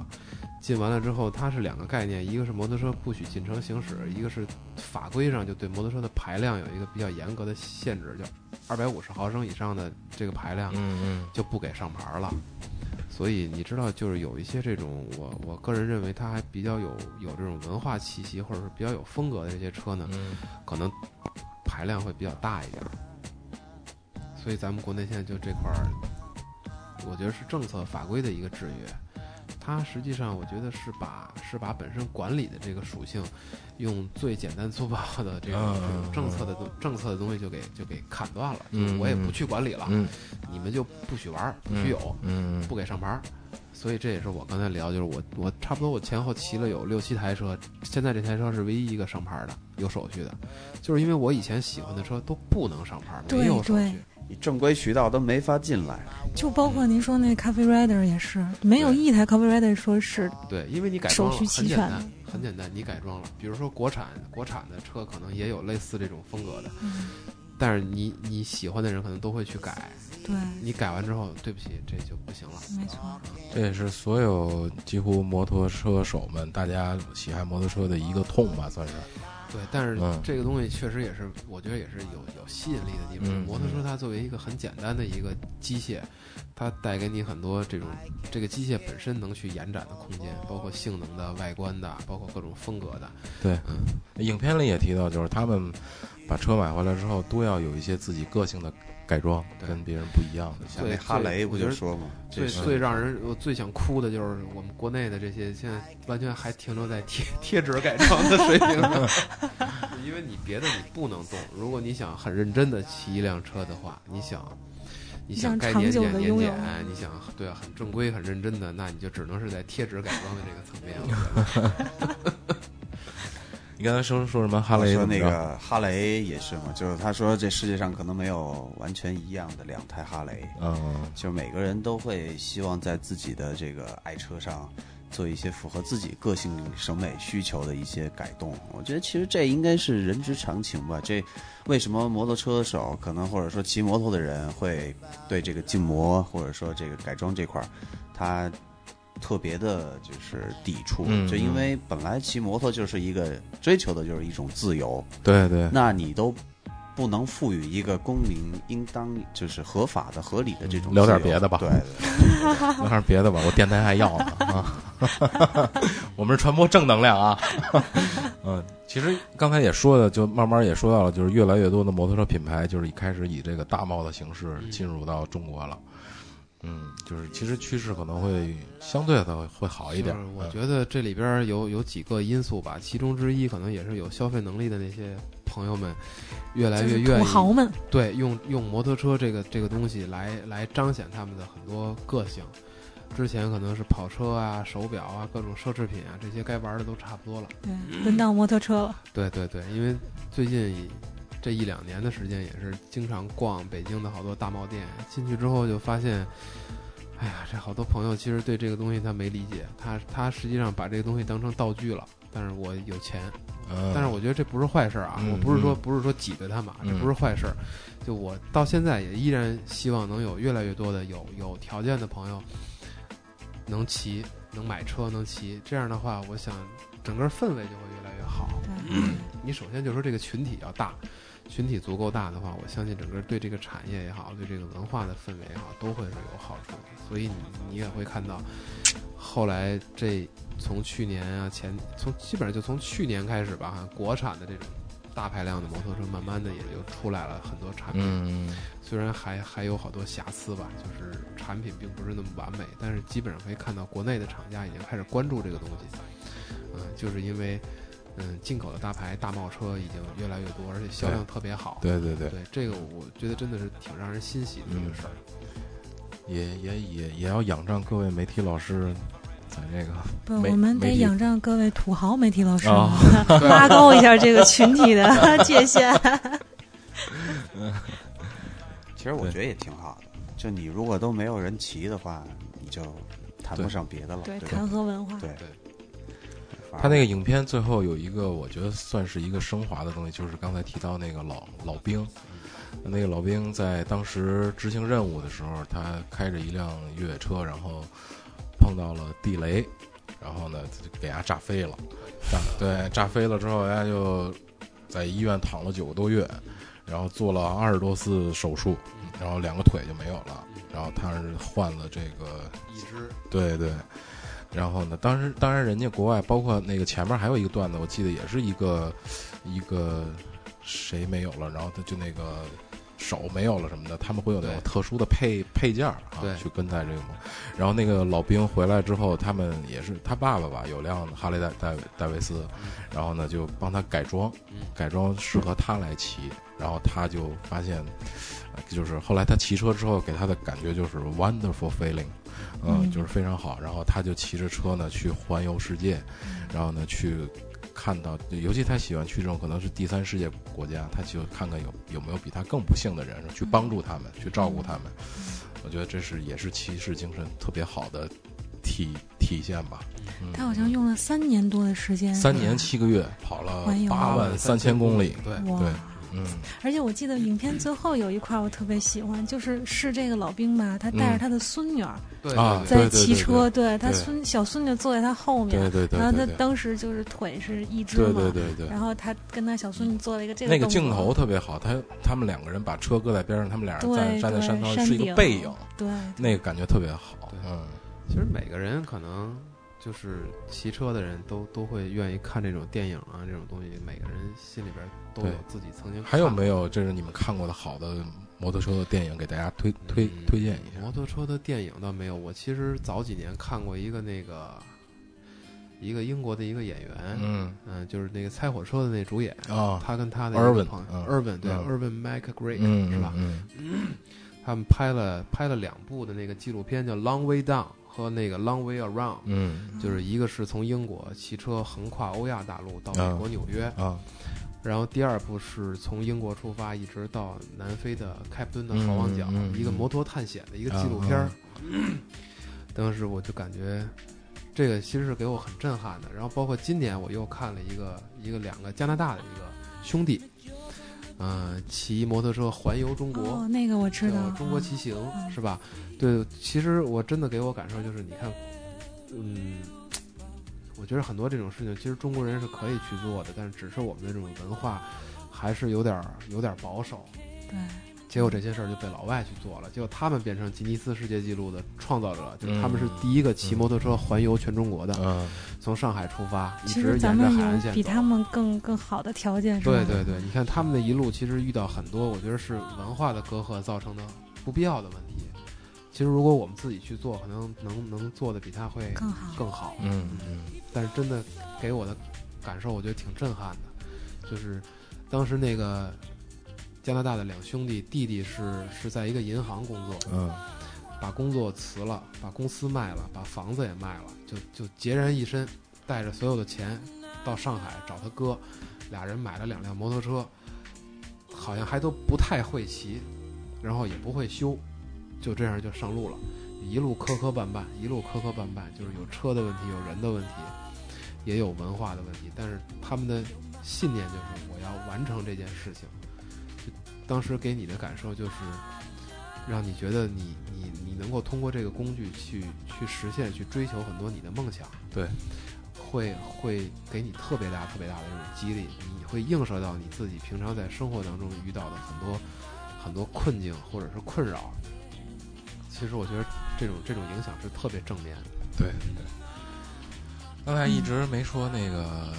禁完了之后，它是两个概念，一个是摩托车不许进城行驶，一个是法规上就对摩托车的排量有一个比较严格的限制，就二百五十毫升以上的这个排量嗯就不给上牌了。所以你知道，就是有一些这种我我个人认为它还比较有有这种文化气息，或者是比较有风格的这些车呢，嗯可能排量会比较大一点儿。所以咱们国内现在就这块儿，我觉得是政策法规的一个制约。它实际上，我觉得是把是把本身管理的这个属性，用最简单粗暴的这种嗯这种政策的东政策的东西就给就给砍断了。就是嗯我也不去管理了，嗯你们就不许玩，不许有，嗯不给上牌。所以这也是我刚才聊，就是我我差不多我前后骑了有六七台车，现在这台车是唯一一个上牌的，有手续的，就是因为我以前喜欢的车都不能上牌，没有手续。你正规渠道都没法进来。就包括您说那咖啡 rider 也是，没有一台咖啡 rider 说是对，因为你改装了，手续很简单齐全的，很简单，你改装了。比如说国产国产的车可能也有类似这种风格的，嗯但是你你喜欢的人可能都会去改，对，你改完之后，对不起，这就不行了。没错，这也是所有几乎摩托车手们大家喜爱摩托车的一个痛吧，算是。对，但是嗯这个东西确实也是，我觉得也是有有吸引力的地方。嗯摩托车它作为一个很简单的一个机械，它带给你很多这种这个机械本身能去延展的空间，包括性能的、外观的，包括各种风格的。对，嗯，影片里也提到，就是他们把车买回来之后，都要有一些自己个性的改装，跟别人不一样的。像那对哈雷不就说嘛，最最让人我最想哭的就是我们国内的这些，现在完全还停留在贴贴纸改装的水平上，因为你别的你不能动。如果你想很认真的骑一辆车的话，你想。你想想该年检年检你想对啊，很正规、很认真的，那你就只能是在贴纸改装的这个层面了。你刚才说说什么？哈雷说那个哈雷也是嘛，就是他说这世界上可能没有完全一样的两台哈雷，嗯，就每个人都会希望在自己的这个爱车上做一些符合自己个性审美需求的一些改动。我觉得其实这应该是人之常情吧。这为什么摩托车手可能或者说骑摩托的人会对这个禁摩或者说这个改装这块儿，他特别的就是抵触，嗯就因为本来骑摩托就是一个追求的就是一种自由，对对，那你都不能赋予一个公民应当就是合法的、合理的这种聊点别的吧对对，聊点别的吧，我电台还要呢啊。我们是传播正能量啊。嗯，其实刚才也说的，就慢慢也说到了，就是越来越多的摩托车品牌，就是一开始以这个大贸的形式进入到中国了。嗯，就是其实趋势可能会相对的会好一点就是。我嗯觉得这里边有有几个因素吧，其中之一可能也是有消费能力的那些朋友们，越来越愿意土豪们，对用用摩托车这个这个东西来来彰显他们的很多个性。之前可能是跑车啊、手表啊、各种奢侈品啊，这些该玩的都差不多了。对，轮到摩托车了，对对对，因为最近这一两年的时间，也是经常逛北京的好多大贸店，进去之后就发现，哎呀，这好多朋友其实对这个东西他没理解，他他实际上把这个东西当成道具了。但是我有钱，嗯，但是我觉得这不是坏事儿啊，嗯我不是说嗯不是说挤兑他买，这嗯不是坏事儿。就我到现在也依然希望能有越来越多的有有条件的朋友能骑、能买车、能骑，这样的话，我想整个氛围就会越来越好。你首先就说这个群体要大，群体足够大的话，我相信整个对这个产业也好，对这个文化的氛围也好，都会是有好处的。所以你你也会看到，后来这从去年啊前从基本上就从去年开始吧，哈，国产的这种大排量的摩托车，慢慢的也就出来了很多产品。嗯，虽然还还有好多瑕疵吧，就是产品并不是那么完美，但是基本上可以看到国内的厂家已经开始关注这个东西。嗯，就是因为嗯进口的大牌大贸车已经越来越多，而且销量特别好。对对对，对，这个我觉得真的是挺让人欣喜的一个事儿。也也也也要仰仗各位媒体老师，在这个不，我们得仰仗各位土豪媒体老师哦，拉高一下这个群体的 界限。其实我觉得也挺好的。就你如果都没有人骑的话，你就谈不上别的了，对，谈何文化？对对他那个影片最后有一个，我觉得算是一个升华的东西，就是刚才提到那个老老兵，那个老兵在当时执行任务的时候，他开着一辆越野车，然后碰到了地雷，然后呢就给他炸飞了，炸对炸飞了之后，人家就在医院躺了九个多月，然后做了二十多次手术，然后两个腿就没有了，然后他是换了这个一只。对对，然后呢，当时当然人家国外包括那个前面还有一个段子，我记得也是一个一个谁没有了，然后他就那个手没有了什么的，他们会有那种特殊的配配件儿啊对，去跟在这个模。然后那个老兵回来之后，他们也是他爸爸吧，有辆哈雷戴戴戴维斯，然后呢就帮他改装，改装适合他来骑，然后他就发现。呃就是后来他骑车之后，给他的感觉就是 wonderful feeling，嗯，嗯就是非常好。然后他就骑着车呢去环游世界，然后呢去看到，尤其他喜欢去这种可能是第三世界国家，他就看看有有没有比他更不幸的人，去帮助他们，去照顾他们。我觉得这是也是骑士精神特别好的体体现吧。嗯他好像用了三年多的时间，三年七个月跑了八万三千公里，对，对，嗯。而且我记得影片最后有一块我特别喜欢，就是是这个老兵吧，他带着他的孙女儿对啊在骑车，对他对孙小孙女坐在他后面，对对对然后他对对。当时就是腿是一只对嘛，对对。对。然后他跟他小孙女做了一个这个那个镜头特别好，他他们两个人把车搁在边上，他们俩人站站在山头，是一个山顶。背影，对，那个感觉特别好。嗯，其实每个人可能就是骑车的人都都会愿意看这种电影啊，这种东西，每个人心里边都有自己曾经还有没有这是你们看过的好的摩托车的电影，给大家推推嗯。推荐一下。摩？托车的电影倒没有，我其实早几年看过一个那个一个英国的一个演员，嗯。嗯，就是那个猜火车的那主演，啊，他跟他的朋友嗯。对嗯。Irvin McGregor 嗯是吧？嗯。他们拍了拍了两部的那个纪录片，叫《Long Way Down》和那个《Long Way Around》。嗯就是一个是从英国骑车横跨欧亚大陆到美国纽约，嗯啊然后第二部是从英国出发一直到南非的开普敦的好望角，嗯嗯嗯一个摩托探险的一个纪录片儿。当时我就感觉这个其实是给我很震撼的。然后包括今年我又看了一个一个两个加拿大的一个兄弟，嗯、骑摩托车环游中国。哦，那个我知道，中国骑行嗯是吧？对，其实我真的给我感受就是，你看，嗯，我觉得很多这种事情，其实中国人是可以去做的，但是只是我们的这种文化还是有点儿有点儿保守。对，结果这些事儿就被老外去做了，结果他们变成吉尼斯世界纪录的创造者，就是他们是第一个骑摩托车环游全中国的，嗯从上海出发，一其直沿着实咱们海岸线比他们更更好的条件，是吧对对对，你看他们的一路其实遇到很多，我觉得是文化的隔阂造成的不必要的问题。其实如果我们自己去做，可能能能做的比他会更好。更好。嗯嗯但是真的给我的感受，我觉得挺震撼的。就是当时那个加拿大的两兄弟，弟弟是是在一个银行工作，嗯把工作辞了，把公司卖了，把房子也卖了，就就孑然一身，带着所有的钱到上海找他哥，俩人买了两辆摩托车，好像还都不太会骑，然后也不会修，就这样就上路了，一路磕磕绊绊，一路磕磕绊绊，就是有车的问题，有人的问题，也有文化的问题，但是他们的信念就是我要完成这件事情。就当时给你的感受就是，让你觉得你你你能够通过这个工具去去实现、去追求很多你的梦想。对，会会给你特别大、特别大的这种激励，你会映射到你自己平常在生活当中遇到的很多很多困境或者是困扰。其实我觉得这种这种影响是特别正面的。对对。刚才一直没说那个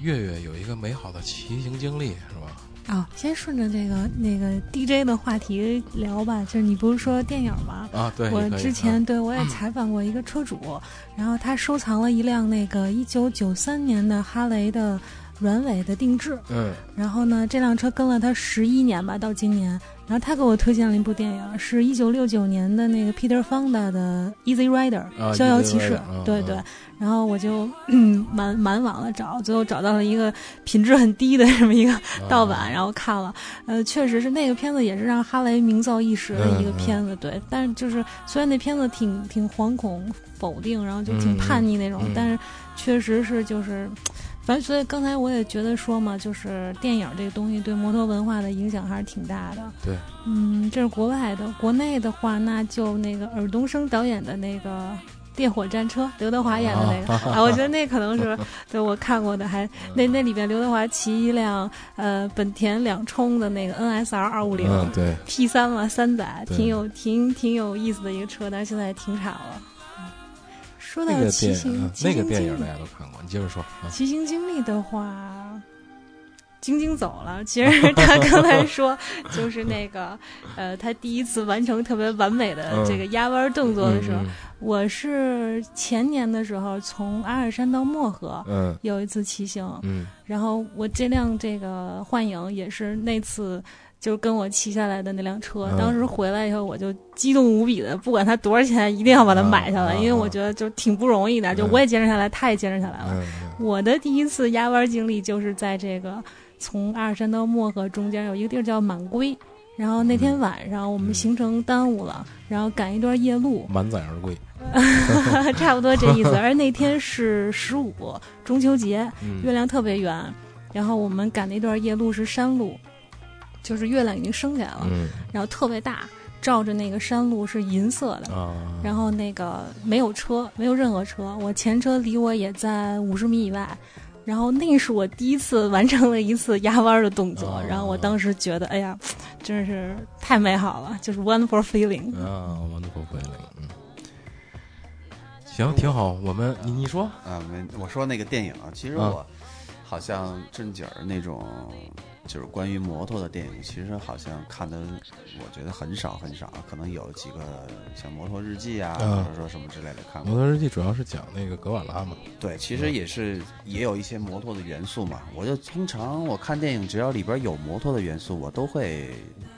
月月有一个美好的骑行经历是吧？啊，先顺着这个那个 DJ 的话题聊吧，就是你不是说电影吗？啊，对，我之前啊对我也采访过一个车主，然后他收藏了一辆那个一九九三年的哈雷的软尾的定制，嗯然后呢，这辆车跟了他十一年吧，到今年。然后他给我推荐了一部电影，是一九六九年的那个 Peter Fonda 的《Easy Rider 啊》逍遥骑士对嗯对。然后我就嗯满满网了找，最后找到了一个品质很低的这么一个盗版，然后看了，呃，确实是那个片子也是让哈雷名噪一时的一个片子，对。但是就是虽然那片子挺挺惶恐、否定，然后就挺叛逆那种，嗯但是确实是就是。反正所以刚才我也觉得说嘛，就是电影这个东西对摩托文化的影响还是挺大的。对，嗯，这是国外的，国内的话，那就那个尔冬升导演的那个《烈火战车》，刘德华演的那个啊，我觉得那可能是对我看过的，还那那里边刘德华骑一辆呃本田两冲的那个 NSR 二五零嗯，对，P 三嘛，三载，对挺有挺挺有意思的一个车，但是现在停产了。嗯说到那个骑行那个电影大家都看过，你接着说啊。骑行经历的话，晶晶走了。其实他 刚才说，就是那个，呃，他第一次完成特别完美的嗯这个压弯动作的时候，嗯我是前年的时候从阿尔山到漠河。嗯有一次骑行，嗯然后我这辆这个幻影也是那次就是跟我骑下来的那辆车，嗯当时回来以后我就激动无比的，不管它多少钱，一定要把它买下来，因为我觉得就挺不容易的，就嗯我也坚持下来，他也坚持下来了。嗯我的第一次压弯经历就是在这个从阿尔山到漠河中间有一个地儿叫满归，然后那天晚上我们行程耽误了，然后赶一段夜路嗯，，满载而归。差不多这意思。而那天是十五中秋节，嗯月亮特别圆，然后我们赶那段夜路是山路，就是月亮已经升起来了，嗯然后特别大，照着那个山路是银色的。啊，然后那个没有车，没有任何车，我前车离我也在五十米以外。然后那是我第一次完成了一次压弯的动作，哦然后我当时觉得，哎呀，真是太美好了，就是 wonderful feeling。啊，wonderful feeling，嗯，行，挺好。我们你你说，啊，没，我说那个电影啊，其实啊我好像正经儿那种，就是关于摩托的电影，其实好像看的，我觉得很少很少，可能有几个像《摩托日记》啊，嗯或者说什么之类的看摩。托日记主要是讲那个格瓦拉嘛。对，其实也是也有一些摩托的元素嘛。我就通常我看电影，只要里边有摩托的元素，我都会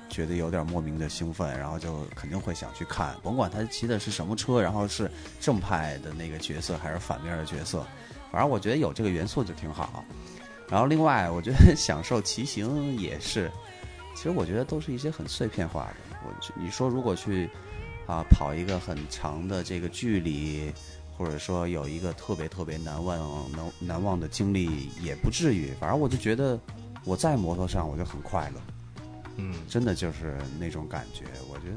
觉得有点莫名的兴奋，然后就肯定会想去看，甭管他骑的是什么车，然后是正派的那个角色还是反面的角色，反正我觉得有这个元素就挺好。然后另外，我觉得享受骑行也是，其实我觉得都是一些很碎片化的。我你说如果去啊跑一个很长的这个距离，或者说有一个特别特别难忘难难忘的经历，也不至于。反正我就觉得我在摩托上我就很快乐，嗯，真的就是那种感觉。我觉得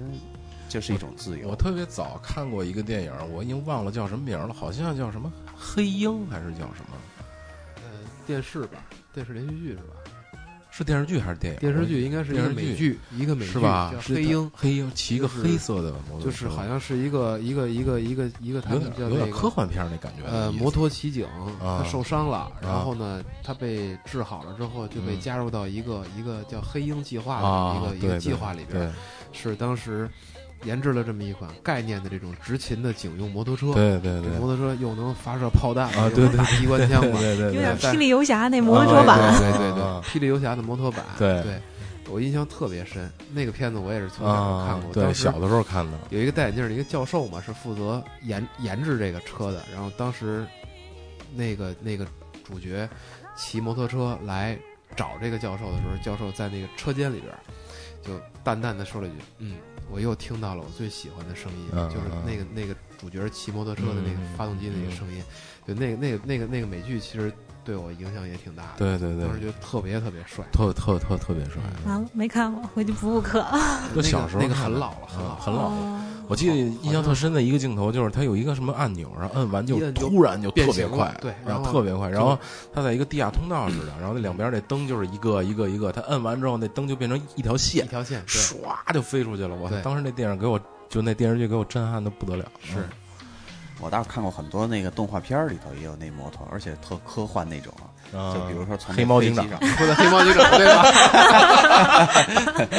就是一种自由。我特别早看过一个电影，我已经忘了叫什么名了，好像叫什么黑鹰还是叫什么？呃，电视吧，电视连续剧是吧？是电视剧还是电影？电视剧应该是一个美剧，一个美剧是吧？叫黑鹰，黑鹰骑一个黑色的摩托，就是好像是一个一个一个一个一个他有们叫有点科幻片儿那感觉。呃摩托骑警，啊。他受伤了，然后呢，他被治好了之后就被嗯。加入到一个一个叫黑鹰计划的啊，一个一个计划里边，是当时研制了这么一款概念的这种执勤的警用摩托车。对对对这摩托车又能发射炮弹啊，对对又能打机关枪嘛，对对对有点霹雳游侠那摩托版，对对对啊霹雳游侠的摩托版，对对，我印象特别深。那个片子我也是从小啊看过，，对，当时小的时候看的，有一个戴眼镜的一个教授嘛，是负责研研制这个车的。然后当时那个那个主角骑摩托车来找这个教授的时候，教授在那个车间里边就淡淡的说了一句：“嗯，我又听到了我最喜欢的声音，嗯就是嗯那个那个主角骑摩托车的那个嗯发动机的那个声音。就那个那个那个那个美剧其实对我影响也挺大的。对对对当时觉得特别特别帅。特特特特别帅。完了没看过，回去补补课。就小时候那个很老了，很老很老了。哦我记得印象特深的一个镜头就是他有一个什么按钮，然后摁完就突然就特别快，对然后特别快，然后他在一个地下通道似的，然后那两边那灯就是一个一个一个，他摁完之后那灯就变成一条线一，条线，唰就飞出去了。我当时那电影给我就那电视剧给我震撼的不得了。是我倒是看过很多那个动画片里头也有那摩托，而且特科幻那种啊，啊，就比如说从黑猫警长。飞机上。说的黑猫警长对吧？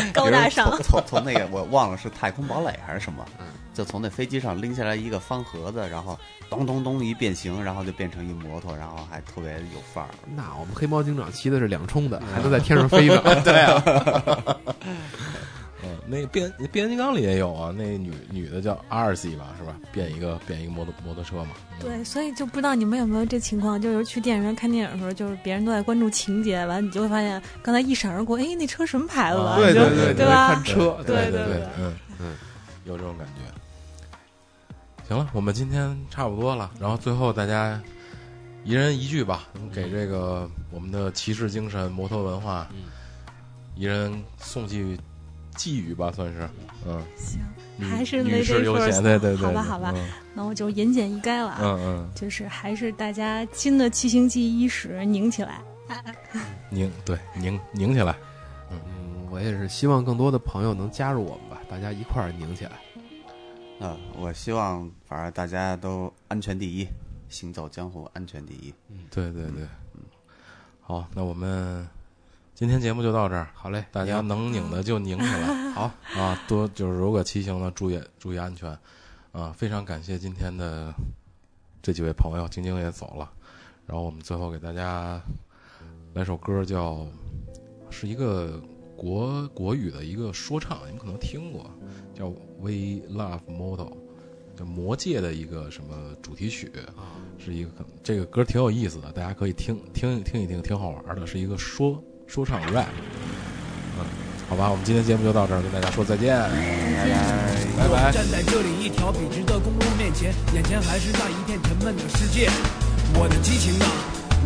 高大上。从从从那个我忘了是太空堡垒还是什么，嗯。就从那飞机上拎下来一个方盒子，然后咚咚咚一变形，然后就变成一摩托，然后还特别有范儿。那我们黑猫警长骑的是两冲的，还能在天上飞呢。对啊，嗯，那个变变形金刚里也有啊，那女女的叫阿尔西吧，是吧？变一个变一个摩托摩托车嘛。嗯，对，所以就不知道你们有没有这情况，就是去电影院看电影的时候，就是别人都在关注情节，完了你就会发现刚才一闪而过，哎，那车什么牌子的？啊你就对对吧看？车，对对对对嗯嗯，有这种感觉。行了，我们今天差不多了，然后最后大家一人一句吧，给这个我们的骑士精神、摩托文化，嗯一人送去寄语吧，算是，嗯，行，还是女 lady 士优 first 先，对对对，好吧好吧嗯。那我就言简意赅了啊。嗯嗯，就是还是大家新的七星记伊始拧起来，拧对拧拧起来，嗯，我也是希望更多的朋友能加入我们吧，大家一块儿拧起来。啊，我希望反正大家都安全第一，行走江湖安全第一。嗯。对对对，嗯，好，那我们今天节目就到这儿，好嘞，大家能拧的就拧起来，好 啊，多就是如果骑行呢，注意注意安全，啊，非常感谢今天的这几位朋友，晶晶也走了，然后我们最后给大家来首歌叫，是一个国国语的一个说唱，你们可能听过，叫《We Love Model》，叫《魔界》的一个什么主题曲，是一个这个歌挺有意思的，大家可以听听听一听，挺好玩的，是一个说说唱 rap。嗯，好吧，我们今天节目就到这儿，跟大家说再见，拜拜。站在这里一条笔直的公路面前，眼前还是那一片沉闷的世界。我的激情呢？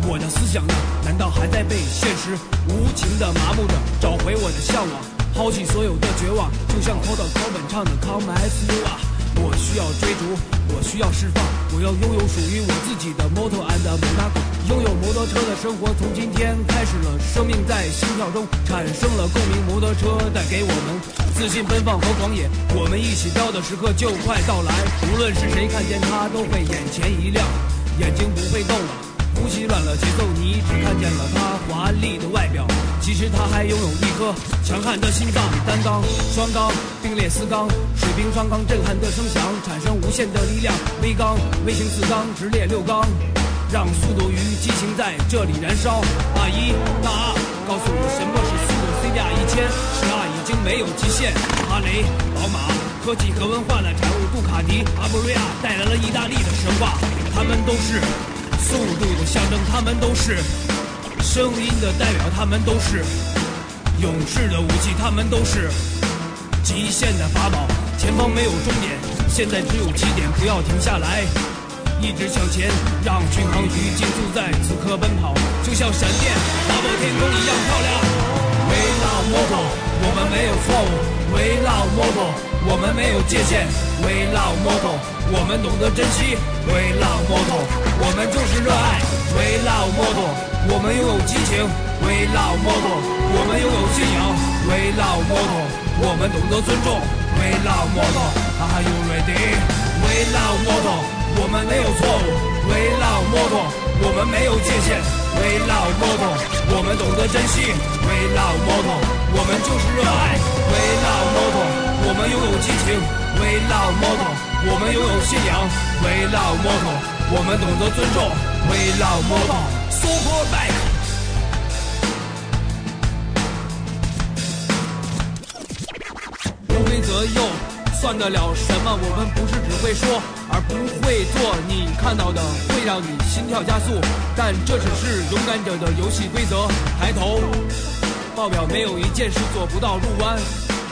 我的思想呢？难道还在被现实无情的麻木着？找回我的向往，抛弃所有的绝望，就像 Cold 高本唱的 Come as you are。我需要追逐，我需要释放，我要拥有属于我自己的摩托 and Monaco。拥有摩托车的生活从今天开始了，生命在心跳中产生了共鸣。摩托车带给我们自信、奔放和狂野，我们一起飙的时刻就快到来。无论是谁看见它，都会眼前一亮，眼睛不会动了。呼吸乱了节奏，你只看见了它华丽的外表，其实它还拥有一颗强悍的心脏。单缸、双缸并列四缸，水平双缸震撼的声响，产生无限的力量。微缸、微型四缸直列六缸，让速度与激情在这里燃烧。大一、大二，告诉你什么是速度 CBR 一千，十二已经没有极限。哈雷、宝马。科技和文化的产物，杜卡迪、阿布瑞亚带来了意大利的神话，他们都是速度的象征，他们都是声音的代表，他们都是勇士的武器，他们都是极限的法宝。前方没有终点，现在只有起点，不要停下来，一直向前，让巡航鱼竞速在此刻奔跑，就像闪电划破天空一样漂亮。We love moto，我们没有错误。We love moto，我们没有界限。We love moto，我们懂得珍惜。We love moto，我们就是热爱。We love moto，我们拥有激情。We love moto，我们拥有信仰。We love moto，我们懂得尊重。We love moto，Are you ready？We love moto，我们没有错误。We love moto，我们没有界限。We love moto，我们懂得珍惜。We love moto，我们就是热爱。We love moto，我们拥有激情。We love moto，我们拥有信仰。We love moto，我们懂得尊重。We love moto，Super Bike。无规则又算得了什么？我们不是只会说而不会做，你看到的会让你心跳加速，但这只是勇敢者的游戏规则。抬头，报表没有一件事做不到入弯。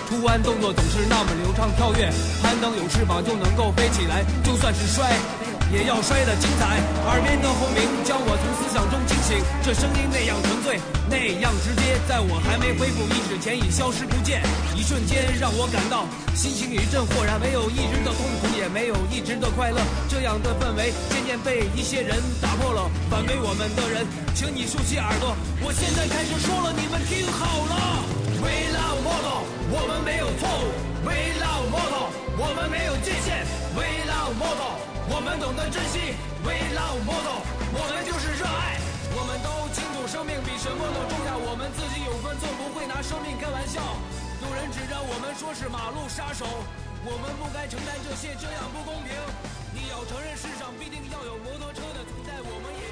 出弯动作总是那么流畅跳跃，攀登有翅膀就能够飞起来，就算是摔，也要摔得精彩。耳边的轰鸣将我从思想中惊醒，这声音那样纯粹，那样直接，在我还没恢复意识前已消失不见。一瞬间让我感到心情一阵豁然，没有一直的痛苦，也没有一直的快乐。这样的氛围渐渐被一些人打破了。反对我们的人，请你竖起耳朵，我现在开始说了，你们听好了。We love model，我们没有错误。We love model，我们没有界限。We love model 我们懂得珍惜。We love model，我们就是热爱。我们都清楚生命比什么都重要，我们自己有分寸，不会拿生命开玩笑。有人指着我们说是马路杀手，我们不该承担这些，这样不公平。你要承认世上必定要有摩托车的存在，我们也。